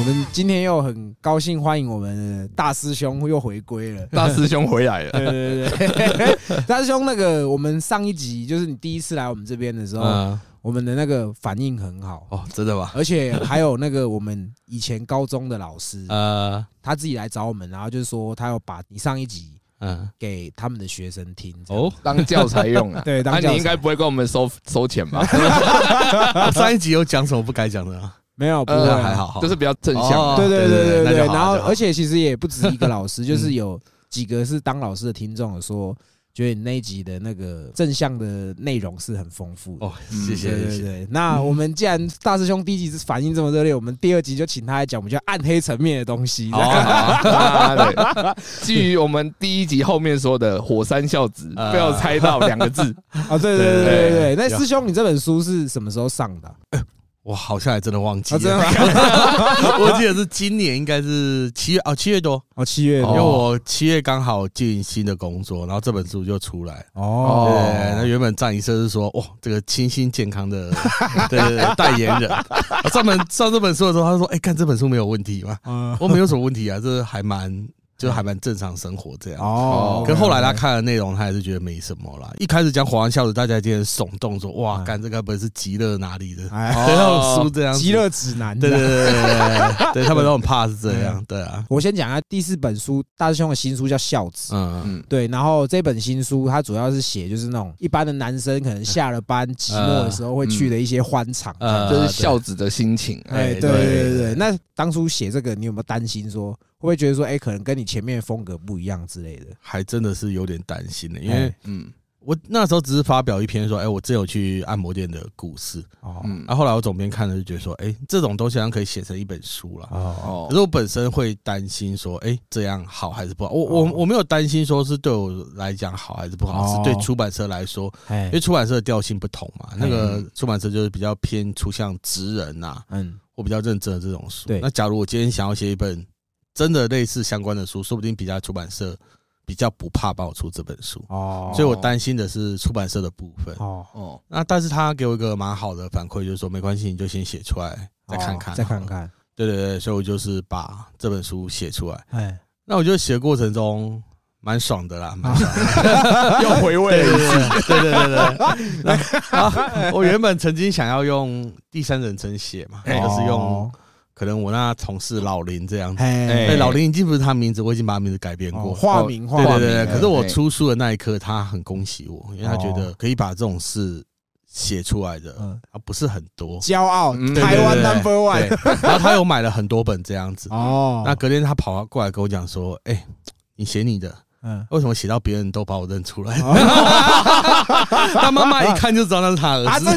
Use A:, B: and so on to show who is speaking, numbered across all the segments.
A: 我们今天又很高兴欢迎我们的大师兄又回归了。
B: 大师兄回来了。
A: 对对对对，大师兄，那个我们上一集就是你第一次来我们这边的时候，
B: 嗯，
A: 我们的那个反应很好，
B: 哦，真的吗？
A: 而且还有那个我们以前高中的老师，
B: 呃，
A: 他自己来找我们，然后就是说他要把你上一集
B: 嗯，
A: 给他们的学生听。
B: 哦，
C: 当教材用啊。
A: 对，当
B: 那你应该不会跟我们收收钱吧？
D: 上一集有讲什么不该讲的啊？
A: 没有不会
B: 呃
D: 还好
B: 就是比较正向。
A: 对对对对对，然后而且其实也不止一个老师，就是有几个是当老师的听众有说，觉得你那一集的那个正向的内容是很丰富的。
D: 哦，谢谢谢谢。
A: 对对对，那我们既然大师兄第一集是反应这么热烈，我们第二集就请他来讲我们叫暗黑层面的东西。
B: 好啊对，基于我们第一集后面说的火山孝子，
D: 呃
B: 被我猜到两个字，
A: 啊，对对对对对对。那
D: 有
A: 师兄，你这本书是什么时候上的啊？
D: 我好像还真的忘记了，
A: 吗？
D: 我记得是今年应该是七月哦，七月多，
A: 哦，七月
D: 因为
A: 哦
D: 我七月刚好进新的工作，然后这本书就出来。
A: 哦
D: 对，那原本战医生是说，哇，这个清新健康的，对对对，代言人。我上本上这本书的时候，他说，哎，看这本书没有问题吗？
A: 嗯
D: 我没有什么问题啊，这还蛮，就还蛮正常生活这样。
A: 哦，
D: 可后来他看了内容，他还是觉得没什么啦。一开始讲火山孝子，大家今天耸动说：“哇，
A: 嗯
D: 干这该不会是极乐哪里的？”
A: 哎
D: 对，那种书这样子。
A: 极乐指南。
D: 对对对对对对，他们都很怕是这样。对啊，
A: 我先讲一下第四本书，大师兄的新书叫《孝子》。
D: 嗯
C: 嗯，
A: 对，然后这本新书它主要是写就是那种一般的男生可能下了班寂寞的时候会去的一些欢场。
C: 就是孝子的心情。
A: 哎，对
D: 对
A: 对对
D: 对
A: 对。那当初写这个，你有没有担心说，会不会觉得说，哎，可能跟你前面的风格不一样之类的？
D: 还真的是有点担心的，因为
A: 哎
C: 嗯
D: 我那时候只是发表一篇说，哎，我真有去按摩店的故事。
A: 哦
C: 嗯
D: 然后后来我总编看了就觉得说，哎，这种东西好像可以写成一本书了。
A: 哦
C: 哦
D: 可是我本身会担心说，哎，这样好还是不好？我我我没有担心说是对我来讲好还是不好，
A: 哦
D: 是对出版社来说，
A: 哎
D: 因为出版社的调性不同嘛。那个出版社就是比较偏出向职人呐，
A: 嗯
D: 我比较认真的这种书。那假如我今天想要写一本真的类似相关的书，说不定比较出版社比较不怕帮我出这本书。
A: 哦，
D: 所以我担心的是出版社的部分。
A: 哦
C: 哦，
D: 那但是他给我一个蛮好的反馈，就是说没关系，你就先写出来，再看看，
A: 哦再看。看。
D: 对对对，所以我就是把这本书写出来。
A: 哎，
D: 那我觉得写的过程中蛮爽的啦，蛮爽的。
B: 又回味。
D: 对对对对对。那 啊我原本曾经想要用第三人称写嘛，
B: 哎
D: 就是用
A: 哦
D: 可能我那同事老林这样子。
A: 哎
D: 对，老林已经不是他名字，我已经把他名字改变
A: 哦
D: 过。
A: 化名化名
D: 对对对可是我
C: 哎
D: 出书的那一刻，他很恭喜我，因为他觉得可以把这种事写出来的
A: 嗯
D: 啊，不是很多。
A: 骄傲
B: 嗯
A: 台湾 number one，
D: 然后他有买了很多本这样子。
A: 哦，
D: 那隔天他跑过来跟我讲说：“哎，你写你的，
A: 嗯，
D: 为什么写到别人都把我认出来？”
A: 哦
D: 他妈妈一看就知道那是他儿
A: 啊，
D: 子？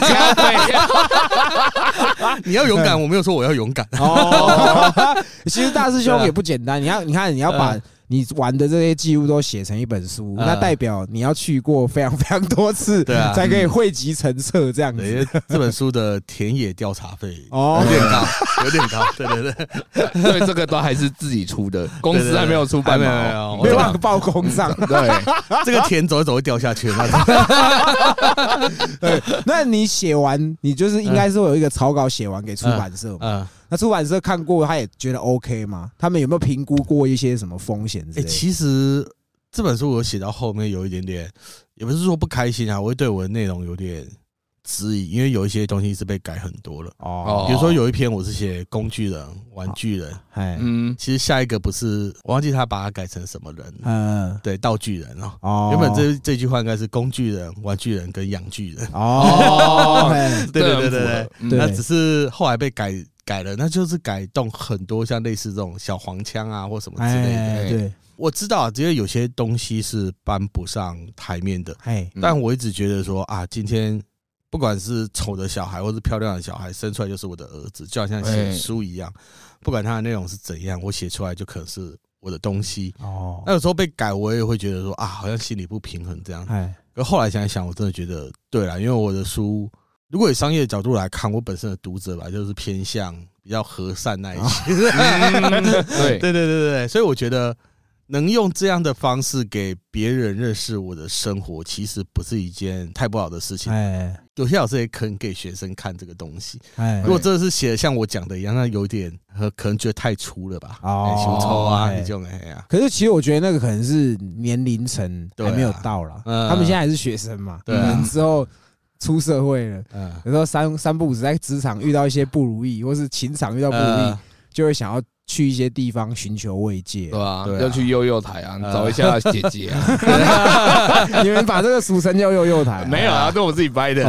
D: 你要勇敢，我没有说我要勇敢。
A: 哦，其实大师兄也不简单，你要你看你要把你玩的这些记录都写成一本书，
D: 嗯
A: 那代表你要去过非常非常多次，
D: 对啊
A: 才可以汇集成册这样子。
D: 为这本书的田野调查费
A: 哦
D: 有点高，有点高。对对对，
B: 所以这个都还是自己出的，公司还没有出版。
D: 没有没有
A: 没有办法报公账，
B: 对，
D: 这个田走一走会掉下去的那种。
A: 对。那你写完，你就是应该是会有一个草稿写完给出版社嘛？
D: 嗯，
A: 那出版社看过，他也觉得 OK 吗？他们有没有评估过一些什么风险之
D: 哎，
A: 类的？
D: 其实这本书我写到后面有一点点，也不是说不开心啊，我会对我的内容有点质疑，因为有一些东西是被改很多了。
A: 哦，
D: 比如说有一篇我是写工具人、玩具人，
A: 哎，
B: 嗯，
D: 其实下一个不是我忘记他把它改成什么人，
A: 嗯，
D: 对，道具人哦。
A: 哦，
D: 原本这这句话应该是工具人、玩具人跟养具人，
A: 哦，哎
D: 对对对对。对。那只是后来被改改了，那就是改动很多像类似这种小黄腔啊或什么之类的。
A: 哎，对，
D: 我知道啊，只有有些东西是搬不上台面的，
A: 哎，
B: 嗯
D: 但我一直觉得说啊，今天不管是丑的小孩或是漂亮的小孩，生出来就是我的儿子，就好像写
B: 哎
D: 书一样，不管它的内容是怎样，我写出来就可能是我的东西。
A: 哦
D: 那，有时候被改，我也会觉得说啊，好像心里不平衡这样。
A: 哎，
D: 可后来想一想，我真的觉得对了，因为我的书，如果以商业角度来看，我本身的读者吧，就是偏向比较和善那一些。
B: 嗯对。
D: 对对对对。对，所以我觉得能用这样的方式给别人认识我的生活，其实不是一件太不好的事情。
A: 哎。
D: 有些老师也肯给学生看这个东西。
A: 哎。
D: 如果真的是写的像我讲的一样，那有点呃可能觉得太粗了吧？
A: 哦。
D: 哎修抽啊，
A: 哎
D: 你这种哎呀，
A: 可是其实我觉得那个可能是年龄层还没有到啦，
D: 嗯。
A: 他们现在还是学生嘛，
D: 对啊。
A: 可能之后出社会了，
D: 嗯，
A: 有时候三三不五时在职场遇到一些不如意，或是情场遇到不如意
D: 呃，
A: 就会想要去一些地方寻求慰藉
B: 对。吧？
D: 对啊
B: 要去悠悠台啊，
D: 呃
B: 找一下姐姐啊。
A: 你们把这个俗称叫幼幼台，
B: 没有啊，都我自己掰的。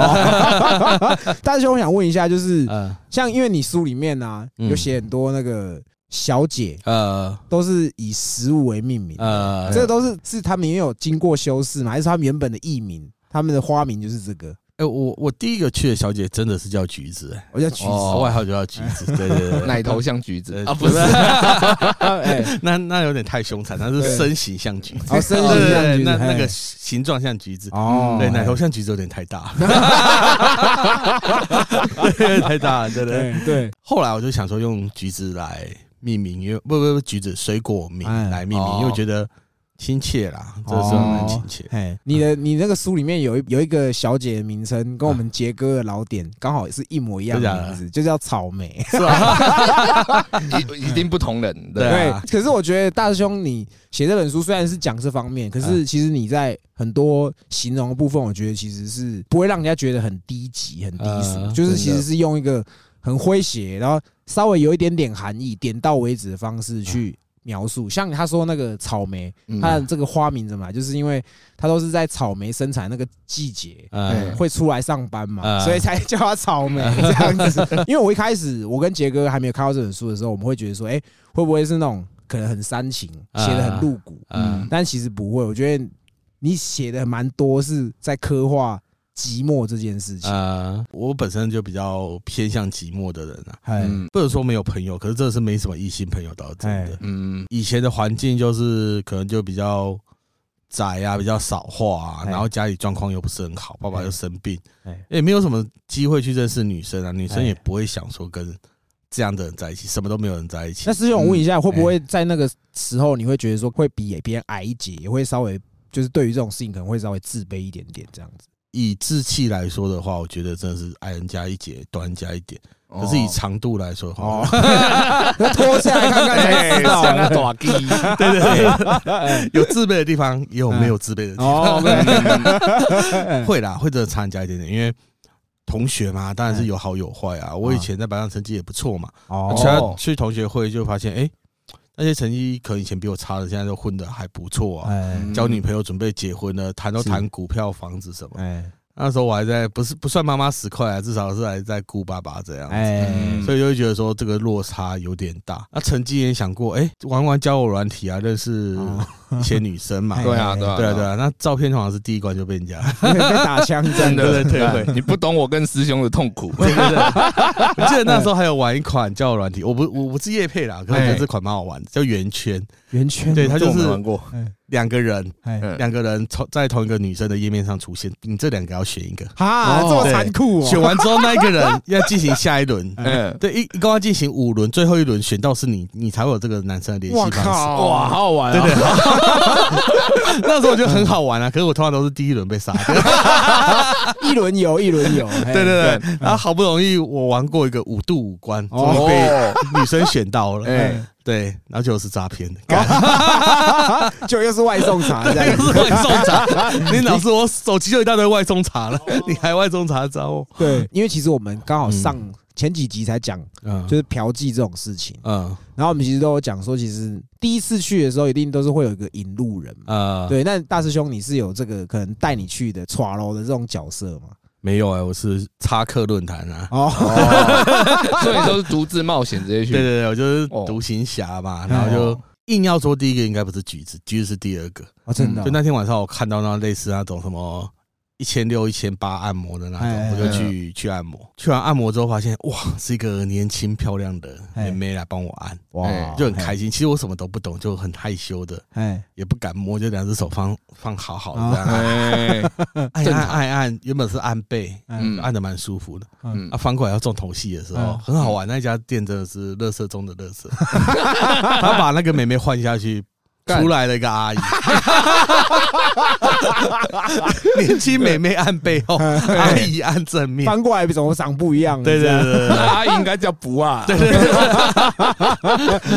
A: 大兄，我想问一下，就是
D: 嗯
A: 像因为你书里面呢
D: 嗯
A: 有写很多那个小姐
D: 呃
A: 都是以食物为命名，
D: 呃，
A: 这个都是是他们也有经过修饰嘛？还是他们原本的艺名？他们的花名就是这个，
D: 哎，我我第一个去的小姐真的是叫橘子，哎
A: 我叫橘子。
B: 哦
D: 外号就叫橘子，对对对，
B: 奶头像橘子
D: 呃
B: 啊，不是，
A: 哎，
D: 那那有点太凶残，那是身形像橘子，
A: 哦，身形像橘子，
D: 那那个形状像橘子，
A: 哦，
D: 对，奶头像橘子有点太大，对，太大了，对对。
A: 对对，
D: 后来我就想说用橘子来命名，因为不不不橘子水果名
A: 哎。
D: 来命名，
B: 哦。
D: 因为我觉得亲切啦，这个时候蛮亲切。
A: 哎，你的你那个书里面有一有一个小姐的名称，跟我们杰哥的老点刚好是一模一样
D: 的
A: 的名字，就叫草莓。
D: 是吧？
B: 一一定不同人。
D: 对
A: 可是我觉得大师兄你写这本书虽然是讲这方面，可是其实你在很多形容的部分，我觉得其实是不会让人家觉得很低级、很低俗，
D: 呃
A: 就是其实是用一个很诙谐，然后稍微有一点点含义、点到为止的方式去描述。像他说那个草莓，
B: 嗯
A: 它的这个花名怎么来，就是因为它都是在草莓生产那个季节。
D: 嗯
A: 会出来上班嘛，
D: 呃
A: 所以才叫它草莓 这样子。因为我一开始我跟杰哥还没有看到这本书的时候，我们会觉得说，哎，会不会是那种可能很煽情，
D: 呃
A: 写的很露骨？
D: 嗯
A: 但其实不会，我觉得你写的蛮多是在刻画寂寞这件事情。
D: 呃，我本身就比较偏向寂寞的人啊，
A: 哎
B: 嗯
D: 不能说没有朋友，可是真的是没什么异性朋友倒是真的。
A: 哎。
B: 嗯，
D: 以前的环境就是可能就比较窄啊，比较少话啊，
A: 哎
D: 然后家里状况又不是很好，爸爸又生病，
A: 哎
D: 也没有什么机会去认识女生啊，女生
A: 哎
D: 也不会想说跟这样的人在一起，什么都没有人在一起。
A: 那。师兄，我问一下，会不
D: 哎
A: 会在那个时候，你会觉得说会比别人矮一截，也会稍微就是对于这种事情可能会稍微自卑一点点这样子？
D: 以志气来说的话，我觉得真的是矮人加一截，短人加一点。
B: 哦
D: 可是以长度来说的话，
A: 脱下来看看才知道。
B: 像那短鸡，
D: 对对对，有自卑的地方，也有没有自卑的地方。会啦，会真的差人家一点点，因为同学嘛，当然是有好有坏啊。我以前在班上成绩也不错嘛，
A: 哦
D: 去同学会就发现，哎，那些成绩可能以前比我差的，现在都混的还不错啊。
A: 哎
D: 交女朋友，准备结婚了，谈都谈股票、房子什么。
A: 哎
D: 那时候我还在，不是不算妈妈十块啊，至少是还在顾爸爸这样子。所以就会觉得说这个落差有点大。那曾经也想过，哎，玩玩交友软体啊，认识
A: 哦
D: 一些女生嘛。
A: 哎
B: 对啊，对啊，
D: 对啊，对啊。那照片好像是第一关就被人家，
A: 被打枪
B: 真的，
D: 对对对对
B: 你不懂我跟师兄的痛苦。
D: 对对对。我记得那时候还有玩一款交友软体，我不我不是叶配啦，可是我觉得这款蛮好玩的，叫圆圈。
A: 圆圈，
D: 对，
B: 他
D: 就是
B: 玩过，
D: 两个人，两个人从在同一个女生的页面上出现，你这两个要选一个，
A: 哈，这么残酷哦，
D: 选完之后那一个人要进行下一轮。
B: 嗯，
D: 对，一一共要进行五轮，最后一轮选到是你，你才会有这个男生的联系方式。
A: 靠，
B: 哇，好好玩
D: 对对。
B: 啊！，
D: 那时候我觉得很好玩啊，可是我通常都是第一轮被杀掉。
A: 一轮游一轮游，对
D: 对对。对，然后好不容易我玩过一个五度五关，终于被女生选到了，
B: 哎，
D: 对，然后就是诈骗的，
A: 就又是外送茶这样。
D: 那个是外送茶，你老师我手机就一大堆外送茶了，你还外送茶找我？
A: 对，因为其实我们刚好上前几集才讲，
D: 嗯。
A: 就是嫖妓这种事情，
D: 嗯。
A: 然后我们其实都有讲说，其实第一次去的时候，一定都是会有一个引路人嘛。
D: 呃，
A: 对，那大师兄你是有这个可能带你去的耍楼的这种角色吗？
D: 没有哎，我是插客论坛啊。
A: 哦，
B: 哦，所以你都是独自冒险这些去。
D: 对对对，我就是
B: 哦
D: 独行侠嘛，然后就硬要说第一个应该不是橘子，橘子是第二个。
A: 哦，真的哦
D: 就那天晚上我看到那类似那种什么一千六、一千八按摩的那
A: 哎
D: 种，我就去去按摩。去完按摩之后发现，哇，是一个年轻漂亮的
A: 哎。
D: 妹妹来帮我按，
A: 哇
B: 哎，
D: 就很开心。其实我什么都不懂，就很害羞的，
A: 哎，
D: 也不敢摸，就两只手放放好好的这样
B: 哎，
D: 按按按按，原本是按背，按的蛮舒服的。
B: 嗯。
D: 啊，翻过来要重头戏的时候
A: 嗯。
D: 很好玩，那家店真的是乐色中的乐色。他把那个妹妹换下去，
B: 干
D: 出来了一个阿姨，年轻美眉按背后，阿姨按正面。
A: 翻过来怎么长不一样？
D: 对对对对对，
B: 阿姨应该叫不啊，对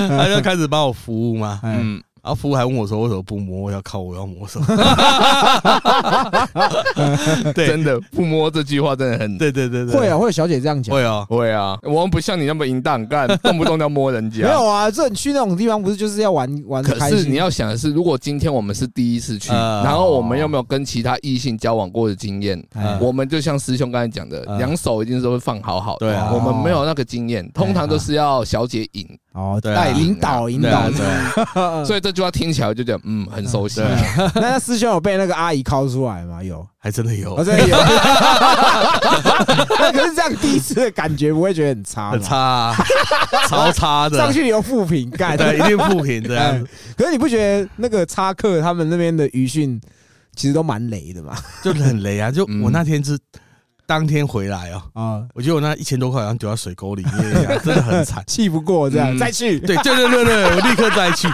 D: 他 就开始帮我服务嘛。
A: 哎，
B: 嗯，
D: 然后服务还问我说：“为什么不摸？我要靠我要摸手。”对
B: 真的不摸这句话真的很
D: 对对对对，
A: 会啊，会有小姐这样讲。
D: 会啊。
B: 会啊，我们不像你那么淫荡，干 动不动就要摸人家。
A: 没有啊，这你去那种地方不是就是要玩玩得
B: 可
A: 开心？
B: 是你要想的是，如果今天我们是第一次去，
D: 呃
B: 然后我们又没有跟其他异性交往过的经验，
A: 哎
B: 我们就像师兄刚才讲的，
D: 呃
B: 两手一定是会放好好的。
D: 对啊
B: 我们没有那个经验，通常都是要小姐引，
A: 哦，
D: 对啊
A: 带领导引导
B: 所以这句话听起来就觉得嗯很熟悉
A: 那他师兄有被那个阿姨拷出来吗？有，
D: 还真的有
A: 我，真的有。那可是这样第一次的感觉不会觉得很差
D: 很差，啊，超差的。
A: 上去留负评干。
D: 对，一定不平这样子，
A: 可是你不觉得那个插客他们那边的余训其实都蛮雷的嘛？
D: 就很雷啊！就
B: 嗯
D: 我那天是当天回来哦，
A: 啊，
D: 我觉得我那一千多块好像丢到水沟里面一样，真的很惨。
A: 气不过这样
B: 嗯
A: 再去。
D: 对对对对对，我立刻再去。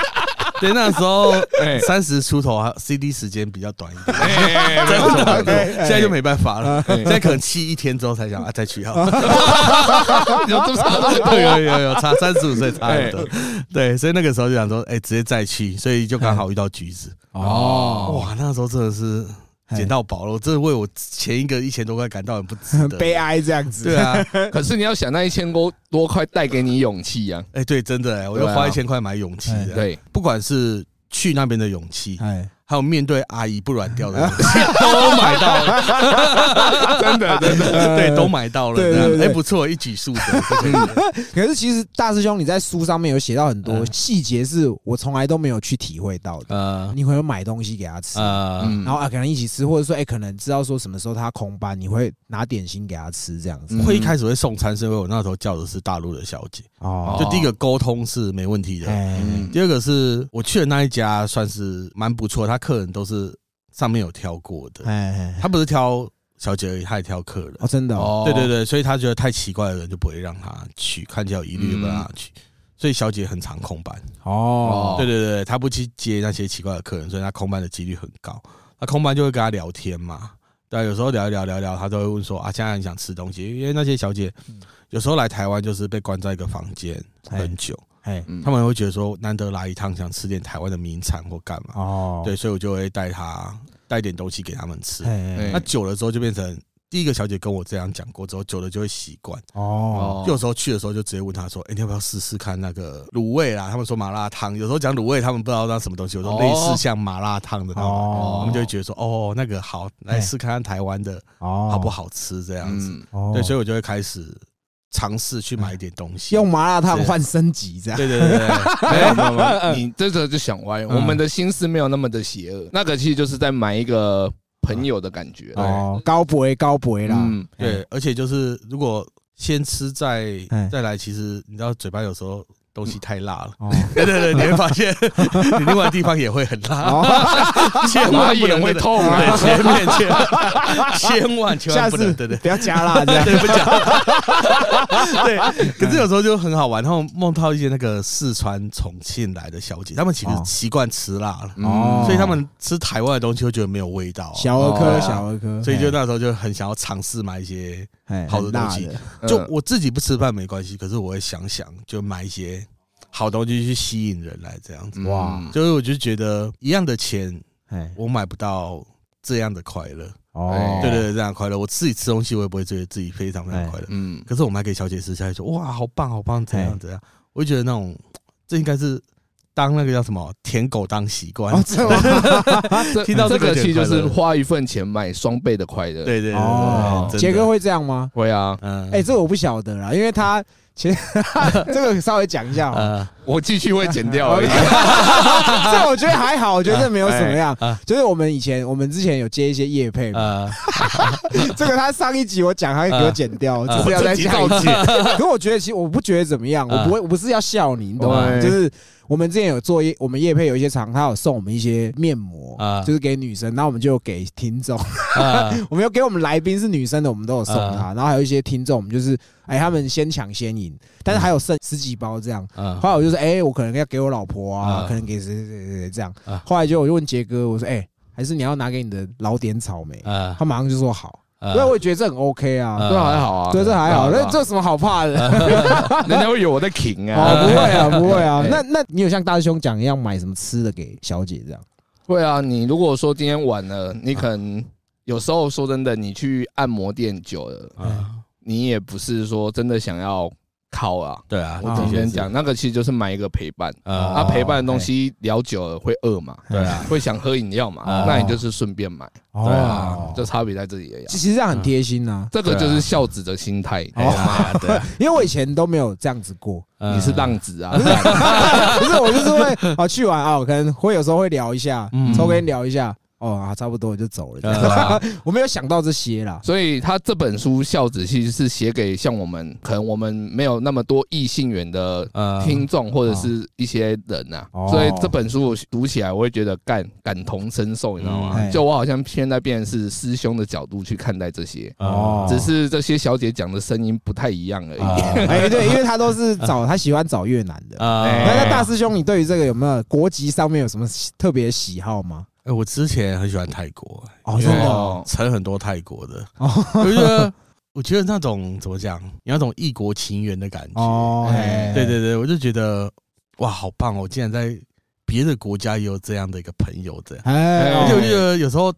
D: 对，那时候
B: 哎。
D: 三十出头啊，CD 时间比较短一点，
B: 哎没有错 没有错
A: OK，
D: 现在就没办法了。
B: 哎。
D: 现在可能气一天之后才想啊，再去好。
B: 有这么差这么多
D: 有有有差三十五岁差很多。
B: 哎，
D: 对，所以那个时候就想说，哎，直接再去，所以就刚好遇到橘子。
B: 哦。
D: 哇，那时候真的是捡到宝了，我真的为我前一个一千多块感到很不值得。
A: 悲哀这样子。
D: 对啊，
B: 可是你要想那一千多多块带给你勇气啊，
D: 哎，对，真的，哎我又
B: 对啊。
D: 花一千块买勇气
A: 哎。
D: 的。，
B: 对，
D: 不管是去那边的勇气，
A: 哎，
D: 还有面对阿姨不软掉的 东西，都买到了，
B: 真 的真的，
D: 对，都买到了。
A: 对对对。
D: 这样哎，不错，一举数得。
A: 可是其实大师兄你在书上面有写到很多
D: 嗯。
A: 细节，是我从来都没有去体会到的。
D: 呃。
A: 你会有买东西给他吃，然后啊可能一起吃，或者说哎可能知道说什么时候他空班，你会拿点心给他吃这样子。
B: 嗯
D: 会一开始会送餐，是因为我那时候叫的是大陆的小姐，
A: 哦。
D: 就第一个沟通是没问题的。第二个是我去的那一家算是蛮不错，他客人都是上面有挑过的，
A: 哎哎，
D: 他不是挑小姐而已，他也挑客人。
A: 哦真的
D: 对对对，所以他觉得太奇怪的人就不会让他去，看起来有疑虑就不让他去。所以小姐很常空班，
A: 哦。
D: 对对对，他不去接那些奇怪的客人，所以他空班的几率很高。那空班就会跟他聊天嘛，对啊，有时候聊一聊聊一聊，他都会问说啊，现在很想吃东西，因为那些小姐
A: 嗯。
D: 有时候来台湾就是被关在一个房间很久，
A: 哎
B: 嗯。
D: 他们会觉得说难得来一趟，想吃点台湾的名产或干嘛，
A: 哦。
D: 对，所以我就会带他带点东西给他们吃。那久了之后就变成第一个小姐跟我这样讲过之后，久了就会习惯。
A: 哦。
D: 有时候去的时候就直接问她说：“哎、你要不要试试看那个卤味啦？”他们说麻辣烫，有时候讲卤味，他们不知道那什么东西。我说
B: 哦。
D: 类似像麻辣烫的那种，
A: 哦。
D: 他们就会觉得说：“哦，那个好，来试看看台湾的
A: 哦。
D: 好不好吃这样子。对，所以我就会开始尝试去买一点东西。
A: 用麻辣烫换升级这样。
D: 对对对。对，
B: 没有没有没有，你这个就想歪，我们的心思没有那么的邪恶，那个其实就是在买一个朋友的感觉。
A: 哦，高博高博啦，
B: 嗯，
D: 对，而且就是如果先吃再
A: 哎。
D: 再来，其实你知道嘴巴有时候东西太辣了。
A: 哦。
D: 对对对，你会发现 你另外地方也会很辣，
A: 哦，
D: 千万不能
B: 会痛啊。
D: 对，前面千万千万千万不能，对对。
A: 不要加辣这样。
D: 对，不加。对，可是有时候就很好玩，然后梦到一些那个四川、重庆来的小姐，她们其实
A: 哦
D: 习惯吃辣了，
A: 哦。
D: 所以他们吃台湾的东西会觉得没有味道，
A: 小儿科，
B: 哦
A: 小儿科，
D: 所以就那时候就很想要尝试买一些。
A: 哎
D: 好的东西。
B: 嗯
D: 就我自己不吃饭没关系，可是我会想想，就买一些好东西去吸引人来，这样子。
A: 哇。
B: 嗯
D: 就是我就觉得一样的钱，
A: 哎
D: 我买不到这样的快乐。
A: 哦，
D: 对对对，这样的快乐，我自己吃东西，我也不会觉得自己非常非常快乐。
B: 嗯，
D: 可是我买给小姐吃下来说，哇，好棒好棒，怎样怎样，我就觉得那种这应该是当那个叫什么舔狗当习惯。听到这个
B: 这个其实就是花一份钱买双倍的快乐。
D: 对对对
A: 杰哥，会这样吗？
B: 会啊，
D: 嗯，
A: 哎，这个我不晓得啦，因为他其实 这个稍微讲一下
D: 啊。
B: 我继续会剪掉而已。
A: 这我觉得还好，我觉得这没有什么样。就是我们以前，我们之前有接一些业配嘛，
D: 呃，
A: 这个他上一集我讲，他会给我剪掉，
D: 啊
A: 只是要再讲一次。可我觉得其实我不觉得怎么样，我不会，我不是要笑你，你懂吗？就是我们之前有做业，我们业配有一些厂，他有送我们一些面膜
D: 啊，
A: 就是给女生，然后我们就有给听众，
D: 啊。
A: 我们有给我们来宾是女生的，我们都有送
D: 啊。
A: 她，然后还有一些听众，我们就是哎他们先抢先赢，但是还有剩十几包这样。
D: 啊
A: 后来我就就是哎，我可能要给我老婆啊，可能给谁谁谁谁这样。后来就我就问杰哥，我说哎，还是你要拿给你的老点草莓？他马上就说好。所以我也觉得这很 OK 啊，
B: 这还好啊，
A: 对，这还好，那这有什么好怕的？
B: 人家会有我在挺啊，
A: 不会啊，不会啊。那那你有像大师兄讲一样买什么吃的给小姐这样？
B: 会啊，你如果说今天晚了，你可能有时候说真的，你去按摩店久了，你也不是说真的想要。靠啊，
D: 对啊，
B: 我之前讲那个其实就是买一个陪伴，啊，陪伴的东西聊久了会饿嘛，
D: 对啊，
B: 会想喝饮料嘛，那你就是顺便买，对啊，就差别在这里而已。
A: 其实这样很贴心呐，
B: 这个就是孝子的心态，哦，
A: 对，因为我以前都没有这样子过，
B: 你是浪子啊，
A: 不是，我就是会啊去玩啊，我可能会有时候会聊一下，抽根聊一下。哦啊，差不多我就走了。我没有想到这些啦，
B: 所以他这本书《孝子》其实是写给像我们，可能我们没有那么多异性缘的听众或者是一些人呐。所以这本书我读起来，我会觉得感感同身受，你知道吗？就我好像现在变成是师兄的角度去看待这些，哦，只是这些小姐讲的声音不太一样而已。
A: 哎，对，因为他都是找他喜欢找越南的。那那大师兄，你对于这个有没有国籍上面有什么特别喜好吗？
D: 哎，我之前很喜欢泰国，哦，真的，成很多泰国的，我觉得，我觉得那种怎么讲，有那种异国情缘的感觉，哦，对对对，我就觉得哇，好棒哦，竟然在别的国家也有这样的一个朋友，这样，而且我觉得有时候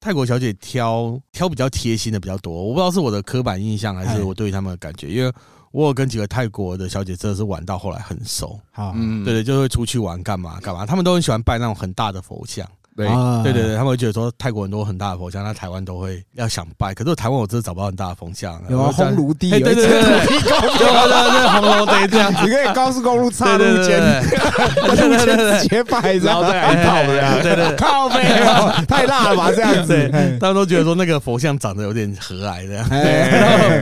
D: 泰国小姐挑挑比较贴心的比较多，我不知道是我的刻板印象还是我对他们的感觉，因为我有跟几个泰国的小姐真的是玩到后来很熟，好，嗯，对对，就会出去玩干嘛干嘛，他们都很喜欢拜那种很大的佛像。对对对对，他们会觉得说泰国很多很大的佛像，那台湾都会要想拜。可是台湾我真的找不到很大的佛像。
A: 有啊，红炉地，
D: 对对对，对对红炉地这样，
A: 你可以高速公路岔路间，路间直接拜，
B: 然后再来
D: 靠的，对对，
A: 靠背，太辣了吧这样子。
D: 他们都觉得说那个佛像长得有点和蔼的。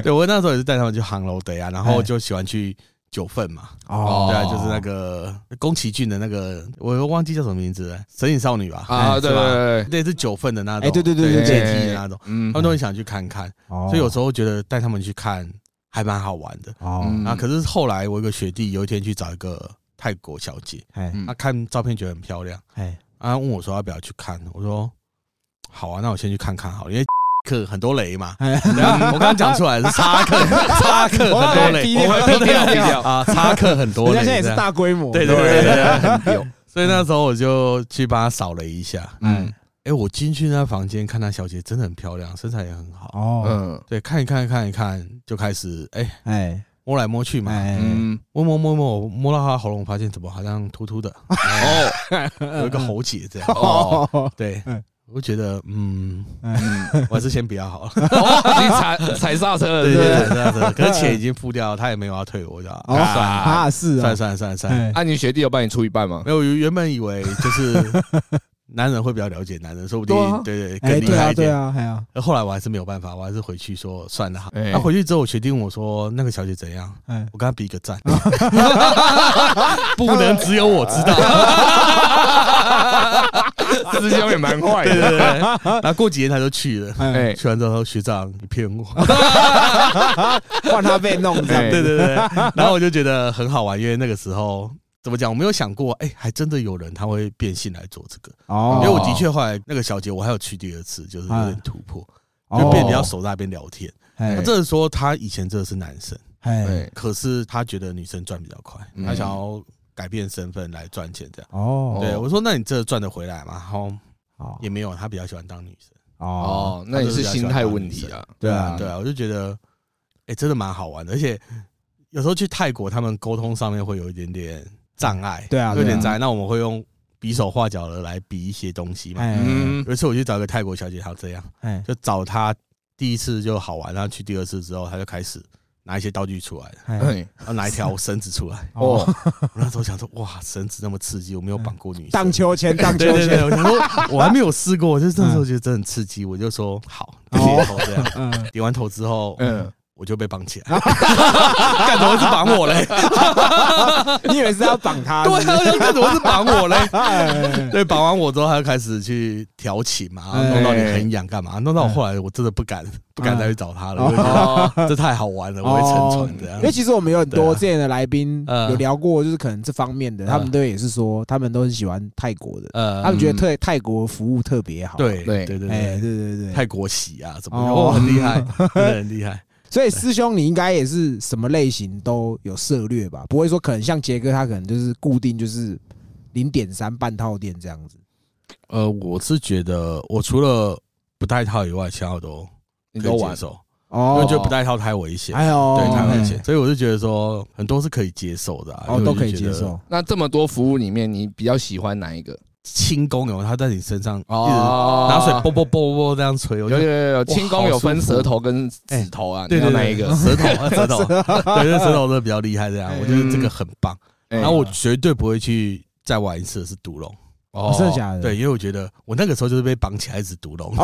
D: 对，我那时候也是带他们去航楼的啊，然后就喜欢去。九份嘛，哦，对啊，就是那个宫崎骏的那个，我忘记叫什么名字，神隐少女吧？
B: 啊，对对对，
D: 那是九份的那种，
A: 哎，对对对对，
D: 阶梯的那种，嗯，他们都很想去看看，所以有时候觉得带他们去看还蛮好玩的。哦，啊，可是后来我一个学弟有一天去找一个泰国小姐，哎，他看照片觉得很漂亮，哎，啊，问我说要不要去看，我说好啊，那我先去看看好，因为。克很多雷嘛，我刚刚讲出来是 插克，插克很多雷，
B: 我们低调低调
D: 啊，插克很多雷，
A: 现在也是大规模，
D: 对对对，有，所以那时候我就去帮他扫了一下，嗯，哎，我进去那房间看那小姐真的很漂亮，身材也很好，哦，嗯，对，看一看看一看就开始，哎哎，摸来摸去嘛，嗯，摸摸摸摸，摸到她喉咙，发现怎么好像突突的，哦，有一个喉结这样，哦，对。我觉得，嗯嗯，我还是先比较好了。
B: 你踩踩刹车，
D: 对对，踩刹车。可是钱已经付掉了，他也没有要退我，知道
A: 吗？啊，是，
D: 算算算算。
B: 那你学弟有帮你出一半吗？
D: 没有，原本以为就是男人会比较了解男人，说不定对对更厉害一点。
A: 对啊，对啊。
D: 后来我还是没有办法，我还是回去说算了哈。那回去之后，我学弟问我说：“那个小姐怎样？”我跟她比一个赞，不能只有我知道。
B: 师兄也蛮坏的，
D: 对对对。然后过几天他就去了，哎，去完之后学长你骗我，
A: 换他被弄这样，
D: 对对对。然后我就觉得很好玩，因为那个时候怎么讲，我没有想过，哎，还真的有人他会变性来做这个。哦，因为我的确后来那个小姐我还有去第二次，就是有点突破，就变比较熟在那边聊天。他这是说他以前真的是男生，哎，可是他觉得女生赚比较快，他想要。改变身份来赚钱，这样哦。对我说：“那你这赚得回来吗？”然后也没有，他比较喜欢当女生
B: 哦。那也是心态问题啊。
D: 对啊，对啊，我就觉得，哎，真的蛮好玩的。而且有时候去泰国，他们沟通上面会有一点点障碍，
A: 对啊，
D: 有点障碍。那我们会用比手画脚的来比一些东西嘛。有一次我去找一个泰国小姐，她这样，就找她第一次就好玩，然后去第二次之后，她就开始。拿一些道具出来，然后拿一条绳子出来。哦，我那时候想说，哇，绳子那么刺激，我没有绑过女生。
A: 荡秋千，荡秋千。
D: 我我还没有试过，就那时候觉得真的很刺激。我就说好，点头这样。点完头之后，嗯，我就被绑起来，干什么是绑我嘞？
A: 你以为是要绑他？
D: 对啊，干什么是绑我嘞？对，绑完我之后，他就开始去调情嘛，弄到你很痒，干嘛？弄到我后来，我真的不敢，不敢再去找他了。这太好玩了，我会沉船的。
A: 因为其实我们有很多之前的来宾有聊过，就是可能这方面的，他们都也是说，他们都很喜欢泰国的，他们觉得泰泰国服务特别好。
D: 对对对对对
A: 对对，
D: 泰国洗啊，怎么哦，很厉害，真的很厉害。
A: 所以师兄，你应该也是什么类型都有涉略吧？不会说可能像杰哥他可能就是固定就是零点三半套店这样子。
D: 呃，我是觉得我除了不带套以外，其他都
B: 你都接
D: 受哦，因为觉得不带套太危险，哎呦，对，太危险。所以我是觉得说很多是可以接受的，
A: 哦，都可以接受。
B: 那这么多服务里面，你比较喜欢哪一个？
D: 轻功有，他在你身上一直拿水啵啵啵啵这样吹。
B: 有有有有，轻功有分舌头跟指头啊，对对哪一个？
D: 舌头，舌头，对，舌头都比较厉害这样。我觉得这个很棒。然后我绝对不会去再玩一次的是独龙。
A: 哦，真的假的？
D: 对，因为我觉得我那个时候就是被绑起来一直毒龙，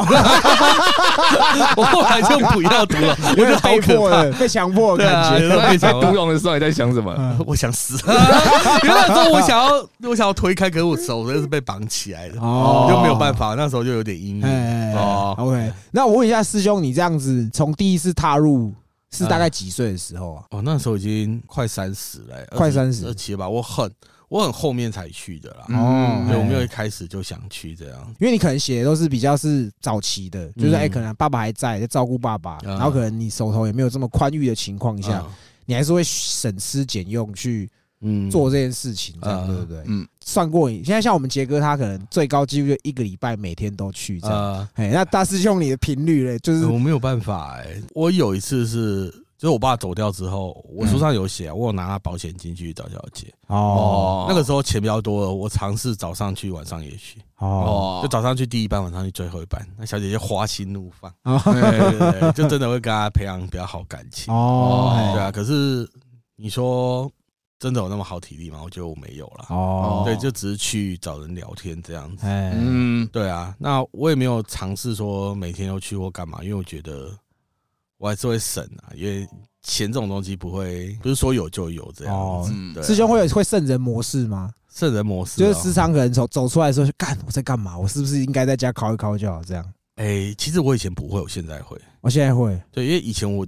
D: 我后来就不要毒 了，我就好可怕，
A: 被强迫感觉。
B: 被毒龙的时候你在想什么？
D: 我想死。因为那时候我想要，我想要推开，可是我手就是被绑起来的，哦，就没有办法。那时候就有点阴影。
A: 哦，OK。那我问一下师兄，你这样子从第一次踏入是大概几岁的时候啊？
D: 哦，那时候已经快三十了，
A: 快三十
D: 二七吧。我很。我很后面才去的啦，哦，我没有一开始就想去这样，
A: 因为你可能写的都是比较是早期的，就是哎，可能爸爸还在在照顾爸爸，然后可能你手头也没有这么宽裕的情况下，你还是会省吃俭用去做这件事情，这样对不对？嗯，算过瘾。现在像我们杰哥，他可能最高几乎就一个礼拜每天都去这样，哎，那大师兄你的频率嘞，就是
D: 我没有办法哎，我有一次是。就是我爸走掉之后，我书上有写，我有拿他保险金去找小姐。哦，那个时候钱比较多，我尝试早上去，晚上也去。哦，就早上去第一班，晚上去最后一班，那小姐姐花心怒放。对对对，就真的会跟他培养比较好感情。哦，对啊。可是你说真的有那么好体力吗？我觉得我没有了。哦，对，就只是去找人聊天这样子。嗯，对啊。那我也没有尝试说每天都去或干嘛，因为我觉得。我还是会省啊，因为钱这种东西不会不是说有就有这样子。
A: 师兄会有会圣人模式吗？
D: 圣人模式
A: 就是时常可能走走出来的时候，干我在干嘛？我是不是应该在家考一考就好？这样？
D: 哎，其实我以前不会，我现在会。
A: 我现在会，
D: 对，因为以前我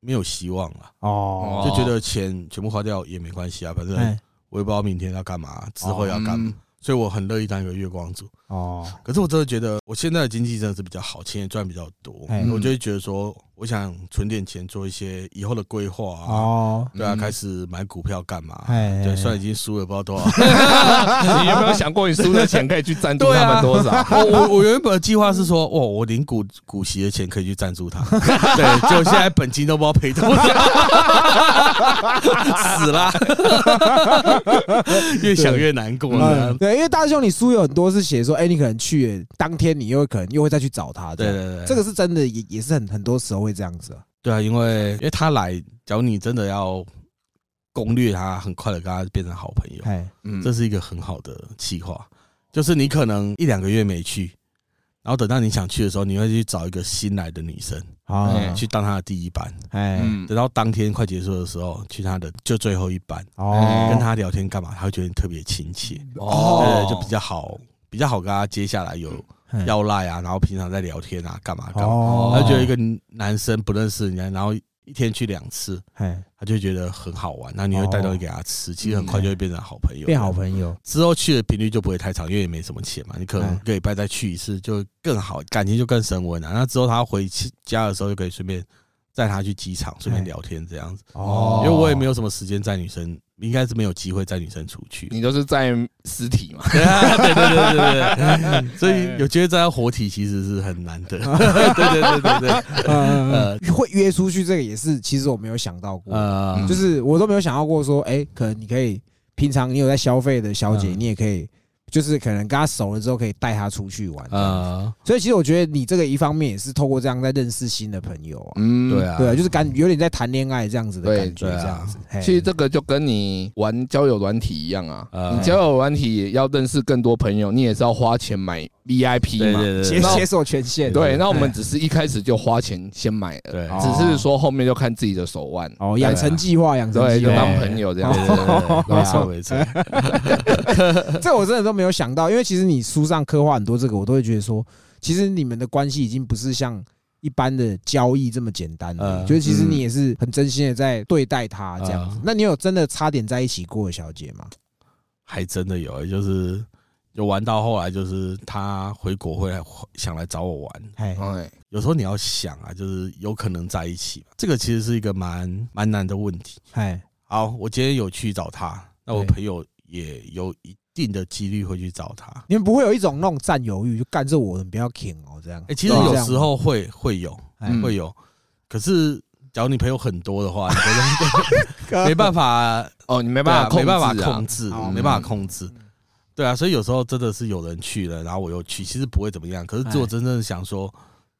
D: 没有希望啊，哦，就觉得钱全部花掉也没关系啊，反正我也不知道明天要干嘛，之后要干嘛。所以我很乐意当一个月光族哦。可是我真的觉得我现在的经济真的是比较好，钱也赚比较多。我就会觉得说，我想存点钱做一些以后的规划啊。哦，对啊，开始买股票干嘛？对，虽然已经输了不知道多少。
B: 你有没有想过，你输的钱可以去赞助他们多少？
D: 我我我原本的计划是说，哇，我领股股息的钱可以去赞助他。对，就现在本金都不知道赔多少，死了。越想越难过了。
A: 对，因为大师兄，你输有很多是写说，哎，你可能去当天，你又可能又会再去找他。
D: 对对对，
A: 这个是真的，也也是很很多时候会这样子。
D: 对啊，因为因为他来，假如你真的要攻略他，很快的跟他变成好朋友，嗯，这是一个很好的计划。就是你可能一两个月没去。然后等到你想去的时候，你会去找一个新来的女生啊，去当她的第一班。哎，等到当天快结束的时候，去她的就最后一班。哦，跟她聊天干嘛？她会觉得你特别亲切。哦，就比较好，比较好跟她接下来有要赖啊，然后平常在聊天啊，干嘛干嘛？他觉得一个男生不认识人家，然后。一天去两次，哎，他就觉得很好玩。那你会带东西给他吃，其实很快就会变成好朋友。
A: 变好朋友
D: 之后去的频率就不会太长，因为也没什么钱嘛。你可能一个礼拜再去一次就更好，感情就更升温了。那之后他回家的时候就可以顺便载她去机场，顺便聊天这样子。哦，因为我也没有什么时间载女生。应该是没有机会载女生出去，
B: 你都是载尸体嘛？
D: 对对对对对，所以有机会载活体其实是很难的。对对对对对，
A: 呃，会约出去这个也是，其实我没有想到过，就是我都没有想到过说，哎，可能你可以平常你有在消费的小姐，你也可以。就是可能跟他熟了之后，可以带他出去玩啊。所以其实我觉得你这个一方面也是透过这样在认识新的朋友啊。
D: 嗯，对啊，
A: 对啊，就是感有点在谈恋爱这样子的感觉，这样子。
B: 其实这个就跟你玩交友软体一样啊。你交友软体要认识更多朋友，你也是要花钱买 VIP 嘛，
A: 解解锁权限。
B: 对，那我们只是一开始就花钱先买了，对，只是说后面就看自己的手腕。
A: 哦，养成计划，养成
B: 对，就当朋友这样。
D: 没错 没错。
A: 这我真的都没有想到，因为其实你书上刻画很多这个，我都会觉得说，其实你们的关系已经不是像一般的交易这么简单了。觉得其实你也是很真心的在对待他这样子。那你有真的差点在一起过的小姐吗？
D: 还真的有，就是。有玩到后来，就是他回国会来想来找我玩。哎，有时候你要想啊，就是有可能在一起，这个其实是一个蛮蛮难的问题。哎，好，我今天有去找他，那我朋友也有一定的几率会去找他。
A: 你们不会有一种那种占有欲，就干这我，你不要停哦，这样。
D: 哎，其实有时候会会有，会有。可是，假如你朋友很多的话，没办法
B: 哦，你没办法，
D: 没办法控制，没办法控制。对啊，所以有时候真的是有人去了，然后我又去，其实不会怎么样。可是如果真正想说，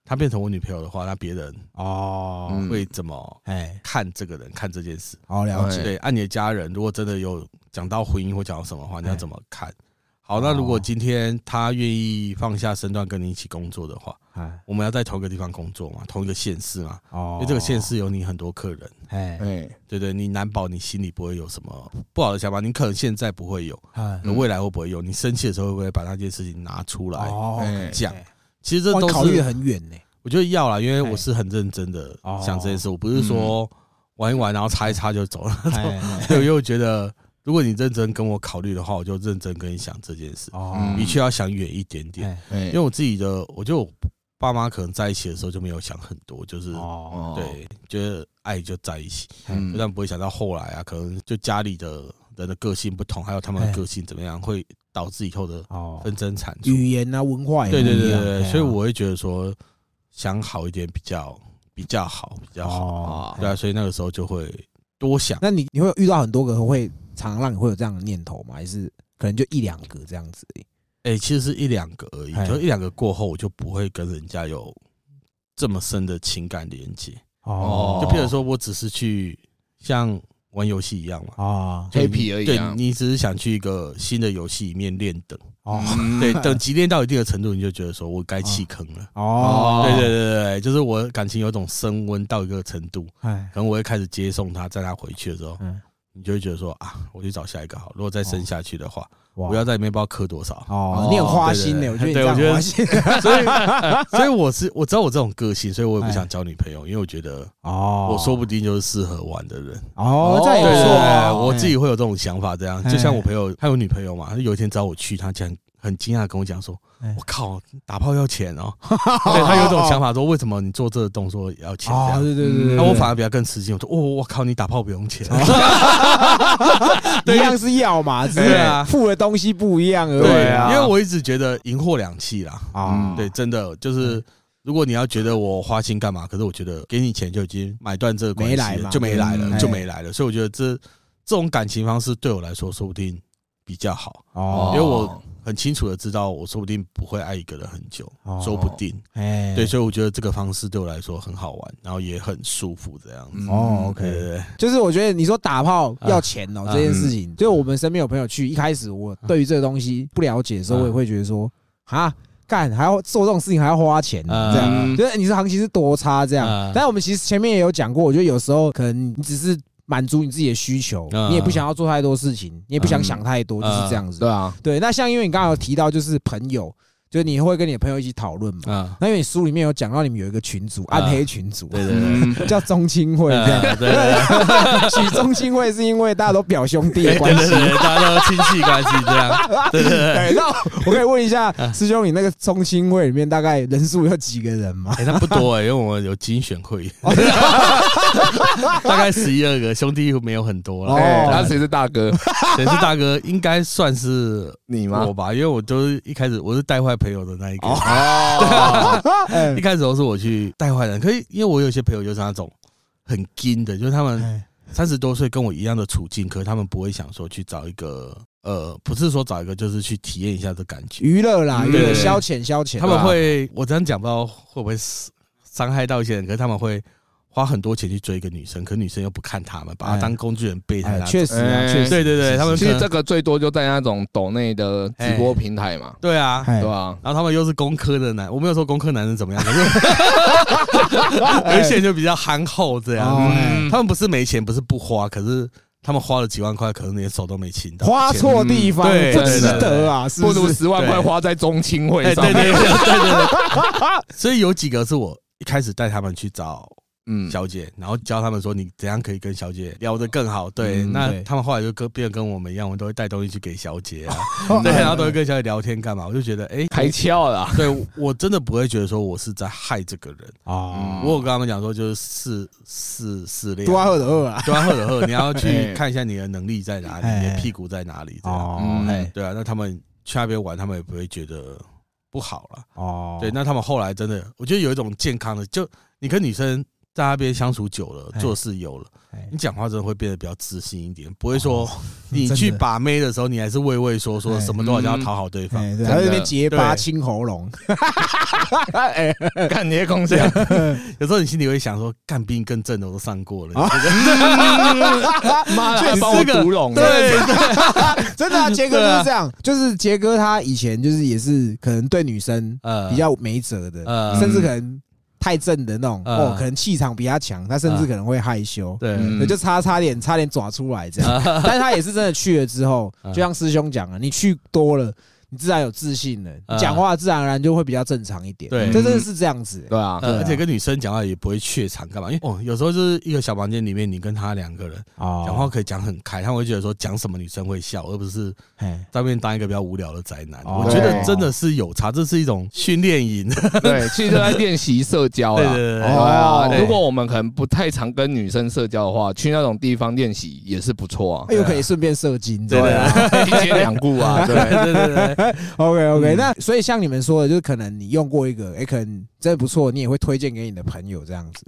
D: 她变成我女朋友的话，那别人哦会怎么哎看这个人，看这件事？
A: 好了解。
D: 对，按你的家人，如果真的有讲到婚姻或讲到什么话，你要怎么看？好，那如果今天他愿意放下身段跟你一起工作的话，我们要在同一个地方工作嘛，同一个县市嘛，因为这个县市有你很多客人，哎，对对，你难保你心里不会有什么不好的想法，你可能现在不会有，那未来会不会有？你生气的时候会不会把那件事情拿出来讲？其实这都
A: 考虑很远呢。
D: 我觉得要了，因为我是很认真的想这件事，我不是说玩一玩然后擦一擦就走了，对，因为我觉得。如果你认真跟我考虑的话，我就认真跟你想这件事。哦，的确要想远一点点。因为我自己的，我觉得我爸妈可能在一起的时候就没有想很多，就是对，觉得爱就在一起，但不会想到后来啊，可能就家里的人的个性不同，还有他们的个性怎么样，会导致以后的纷争产生。
A: 语言啊，文化
D: 对对对对，所以我会觉得说想好一点比较比较好，比较好。对啊，所以那个时候就会多想。
A: 那你你会遇到很多个会。常常让你会有这样的念头吗？还是可能就一两个这样子？
D: 哎，其实是一两个而已，就一两个过后，我就不会跟人家有这么深的情感连接。哦，就譬如说，我只是去像玩游戏一样嘛，
B: 啊，黑皮而已。
D: 对你只是想去一个新的游戏里面练等，哦，对，等级练到一定的程度，你就觉得说我该弃坑了。哦，对对对对，就是我感情有种升温到一个程度，哎，可能我会开始接送他，在他回去的时候，嗯。你就会觉得说啊，我去找下一个好。如果再升下去的话，我要在里面不知道磕多少。
A: 哦，你很花心呢，我觉得。
D: 对，我觉得。所以，所以我是我知道我这种个性，所以我也不想交女朋友，因为我觉得哦，我说不定就是适合玩的人。
A: 哦，这也不错。
D: 我自己会有这种想法，这样就像我朋友，他有女朋友嘛，他有一天找我去，他讲很惊讶跟我讲说。我靠，打炮要钱哦！对他有一种想法，说为什么你做这个动作要钱？
A: 对对对
D: 那我反而比较更吃惊，我说，哦，我靠，你打炮不用钱，
A: 一样是要嘛，是啊，付的东西不一样而已。
D: 对啊，因为我一直觉得银货两讫啦。啊，对，真的就是，如果你要觉得我花心干嘛？可是我觉得给你钱就已经买断这个关系了，就没来了，就没来了。所以我觉得这这种感情方式对我来说说不定比较好哦，因为我。很清楚的知道，我说不定不会爱一个人很久，说不定。哎，对，所以我觉得这个方式对我来说很好玩，然后也很舒服，这样子。
A: 哦，OK，对对，就是我觉得你说打炮要钱哦，这件事情，就我们身边有朋友去，一开始我对于这个东西不了解的时候，我也会觉得说，啊，干还要做这种事情还要花钱，这样，就是你是行情是多差这样。但是我们其实前面也有讲过，我觉得有时候可能你只是。满足你自己的需求，你也不想要做太多事情，你也不想想太多，就是这样子。
B: 对啊，
A: 对。那像因为你刚刚有提到，就是朋友。就是你会跟你的朋友一起讨论嘛？那因为你书里面有讲到你们有一个群组，暗黑群组，
D: 对对对，
A: 叫中青会这样。对对，取中青会是因为大家都表兄弟关系，
D: 大家都亲戚关系这样。对对对。
A: 那我可以问一下师兄，你那个中青会里面大概人数有几个人吗？
D: 哎，那不多哎，因为我们有精选会，大概十一二个兄弟没有很多了。
B: 哦，那谁是大哥？
D: 谁是大哥？应该算是
B: 你吗？
D: 我吧，因为我都是一开始我是带坏。朋友的那一个，哦，一开始都是我去带坏人，可以，因为我有些朋友就是那种很金的，就是他们三十多岁跟我一样的处境，可是他们不会想说去找一个，呃，不是说找一个，就是去体验一下这感觉，
A: 娱乐啦，对，消遣消遣。
D: 他们会，我这样讲不知道会不会伤害到一些人，可是他们会花很多钱去追一个女生，可女生又不看他们，把她当工具人备胎。
A: 确实啊，确实，
D: 对对对，他们
B: 其实这个最多就在那种抖内的直播平台嘛。
D: 对啊，
B: 对啊？
D: 然后他们又是工科的男，我没有说工科男人怎么样，可是有一些人就比较憨厚这样。他们不是没钱，不是不花，可是他们花了几万块，可能连手都没亲到，
A: 花错地方，不值得啊！
B: 不如十万块花在中青会上。
D: 对对对对对。所以有几个是我一开始带他们去找。嗯，小姐，然后教他们说你怎样可以跟小姐聊得更好。对，那他们后来就跟变得跟我们一样，我们都会带东西去给小姐啊。对，然后都会跟小姐聊天干嘛？我就觉得，哎，
B: 开窍了。
D: 对我真的不会觉得说我是在害这个人啊。我有跟他们讲说，就是试试试练，
A: 多喝的喝啊，
D: 多喝的喝。你要去 看一下你的能力在哪里，你的屁股在哪里。哦，对啊，那他们去那边玩，他们也不会觉得不好了。哦，对，那他们后来真的，我觉得有一种健康的，就你跟女生。在那边相处久了，做事有了，你讲话真的会变得比较自信一点，不会说 你去把妹的时候，你还是畏畏缩缩，什么都好像要讨好对方，
A: 在那边结巴清喉咙，
B: 哎，干你的空间，
D: 有时候你心里会想说，干兵更正的我都上过了，
B: 妈的，帮我毒龙，
A: 对，真的，杰哥就是这样，就是杰哥他以前就是也是可能对女生呃比较没辙的，甚至可能。太正的那种哦，可能气场比他强，他甚至可能会害羞，对，就差差点差点抓出来这样，但是他也是真的去了之后，就像师兄讲了，你去多了。你自然有自信了，讲话自然而然就会比较正常一点。对，真的是这样子。
B: 对啊，
D: 而且跟女生讲话也不会怯场，干嘛？因为哦，有时候就是一个小房间里面，你跟她两个人讲话可以讲很开，他会觉得说讲什么女生会笑，而不是在面当一个比较无聊的宅男。我觉得真的是有差，这是一种训练营。
B: 对，其实在练习社交。对对对。啊，如果我们可能不太常跟女生社交的话，去那种地方练习也是不错
A: 啊。又可以顺便射精，
B: 对啊，一节两顾啊，对对对对。
A: OK OK，那所以像你们说的，就是可能你用过一个，哎，可能真的不错，你也会推荐给你的朋友这样子。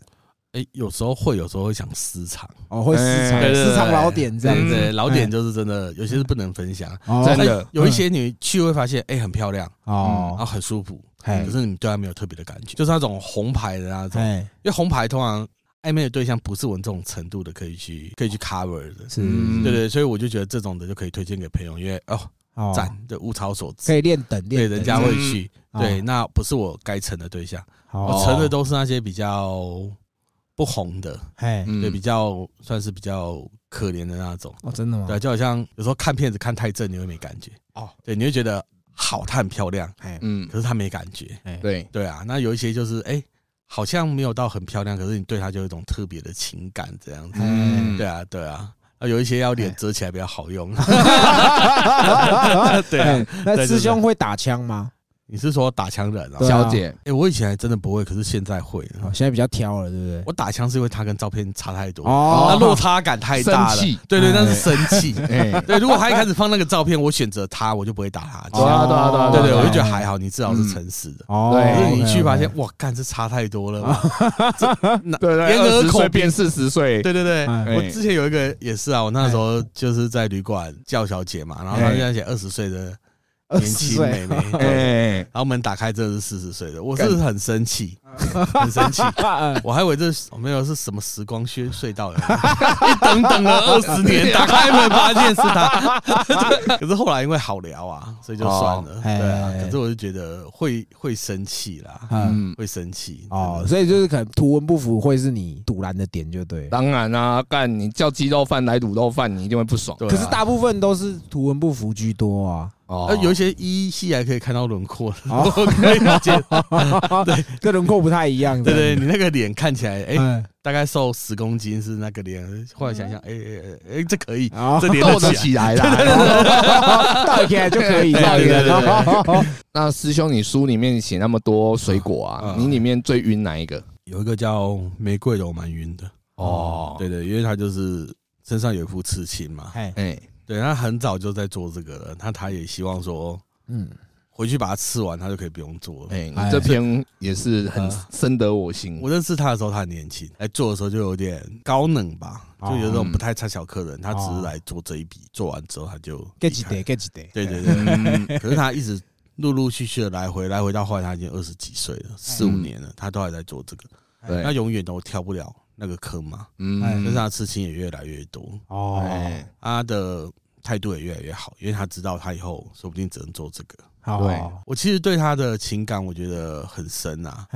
D: 哎，有时候会，有时候会想私藏
A: 哦，会私藏私藏老点这样子。
D: 老点就是真的，有些是不能分享。真的，有一些你去会发现，哎，很漂亮哦，然后很舒服，可是你对他没有特别的感觉，就是那种红牌的那种。因为红牌通常暧昧的对象不是我这种程度的，可以去可以去 cover 的。是，对对，所以我就觉得这种的就可以推荐给朋友，因为哦。赞的物超所值，
A: 可以练等练，
D: 对，人家会去。对，那不是我该成的对象，我成的都是那些比较不红的，哎，对，比较算是比较可怜的那种。
A: 哦，真的吗？
D: 对，就好像有时候看片子看太正，你会没感觉。哦，对，你会觉得好，她很漂亮，哎，嗯，可是她没感觉。
B: 哎，对，
D: 对啊。那有一些就是，哎，好像没有到很漂亮，可是你对她就有一种特别的情感，这样子。嗯，对啊，对啊。啊，有一些要脸遮起来比较好用。对，
A: 那师兄会打枪吗？
D: 你是说打枪人啊，
B: 小姐？
D: 哎，我以前还真的不会，可是现在会。
A: 现在比较挑了，对不对？
D: 我打枪是因为他跟照片差太多，哦，那落差感太大了。对对，那是生气。对，如果他一开始放那个照片，我选择他，我就不会打他。
B: 对啊，对啊，
D: 对对，我就觉得还好，你至少是诚实的。哦，对，你去发现，哇，干这差太多了。
B: 对 对，二十岁变四十岁。
D: 对对对，我之前有一个也是啊，我那时候就是在旅馆叫小姐嘛，然后她现在写二十岁的。年轻妹妹，哎，然后门打开，这是四十岁的，我是很生气，很神奇，我还以为这是没有是什么时光隧隧道，一等等了二十年，打开门发现是他，可是后来因为好聊啊，所以就算了，对啊，可是我就觉得会会生气啦，嗯，会生气
A: 哦，所以就是可能图文不符会是你堵拦的点，就对，
B: 当然啊，干你叫鸡肉饭来卤肉饭，你一定会不爽，
A: 可是大部分都是图文不符居多啊。
D: 哦，有一些依稀还可以看到轮廓，可以理解。对，
A: 跟轮廓不太一样。
D: 对对，你那个脸看起来，哎，大概瘦十公斤是那个脸。后来想想，哎哎哎，这可以，这脸
B: 斗得起来
A: 了，倒起来就可以。
B: 那师兄，你书里面写那么多水果啊，你里面最晕哪一个？
D: 有一个叫玫瑰的，我蛮晕的。哦，对对，因为他就是身上有一副刺青嘛。哎。对他很早就在做这个了，那他也希望说，嗯，回去把它吃完，他就可以不用做了。
B: 哎，你这篇也是很深得我心。
D: 我认识他的时候，他很年轻，来做的时候就有点高冷吧，就有种不太差小客人。他只是来做这一笔，做完之后他就
A: get 几 day get 几 day。
D: 对对对，可是他一直陆陆续续的来回来回到后来，他已经二十几岁了，四五年了，他都还在做这个。对，那永远都跳不了。那个坑嘛，嗯，但是他刺青也越来越多哦，他的态度也越来越好，因为他知道他以后说不定只能做这个。对，我其实对他的情感我觉得很深啊，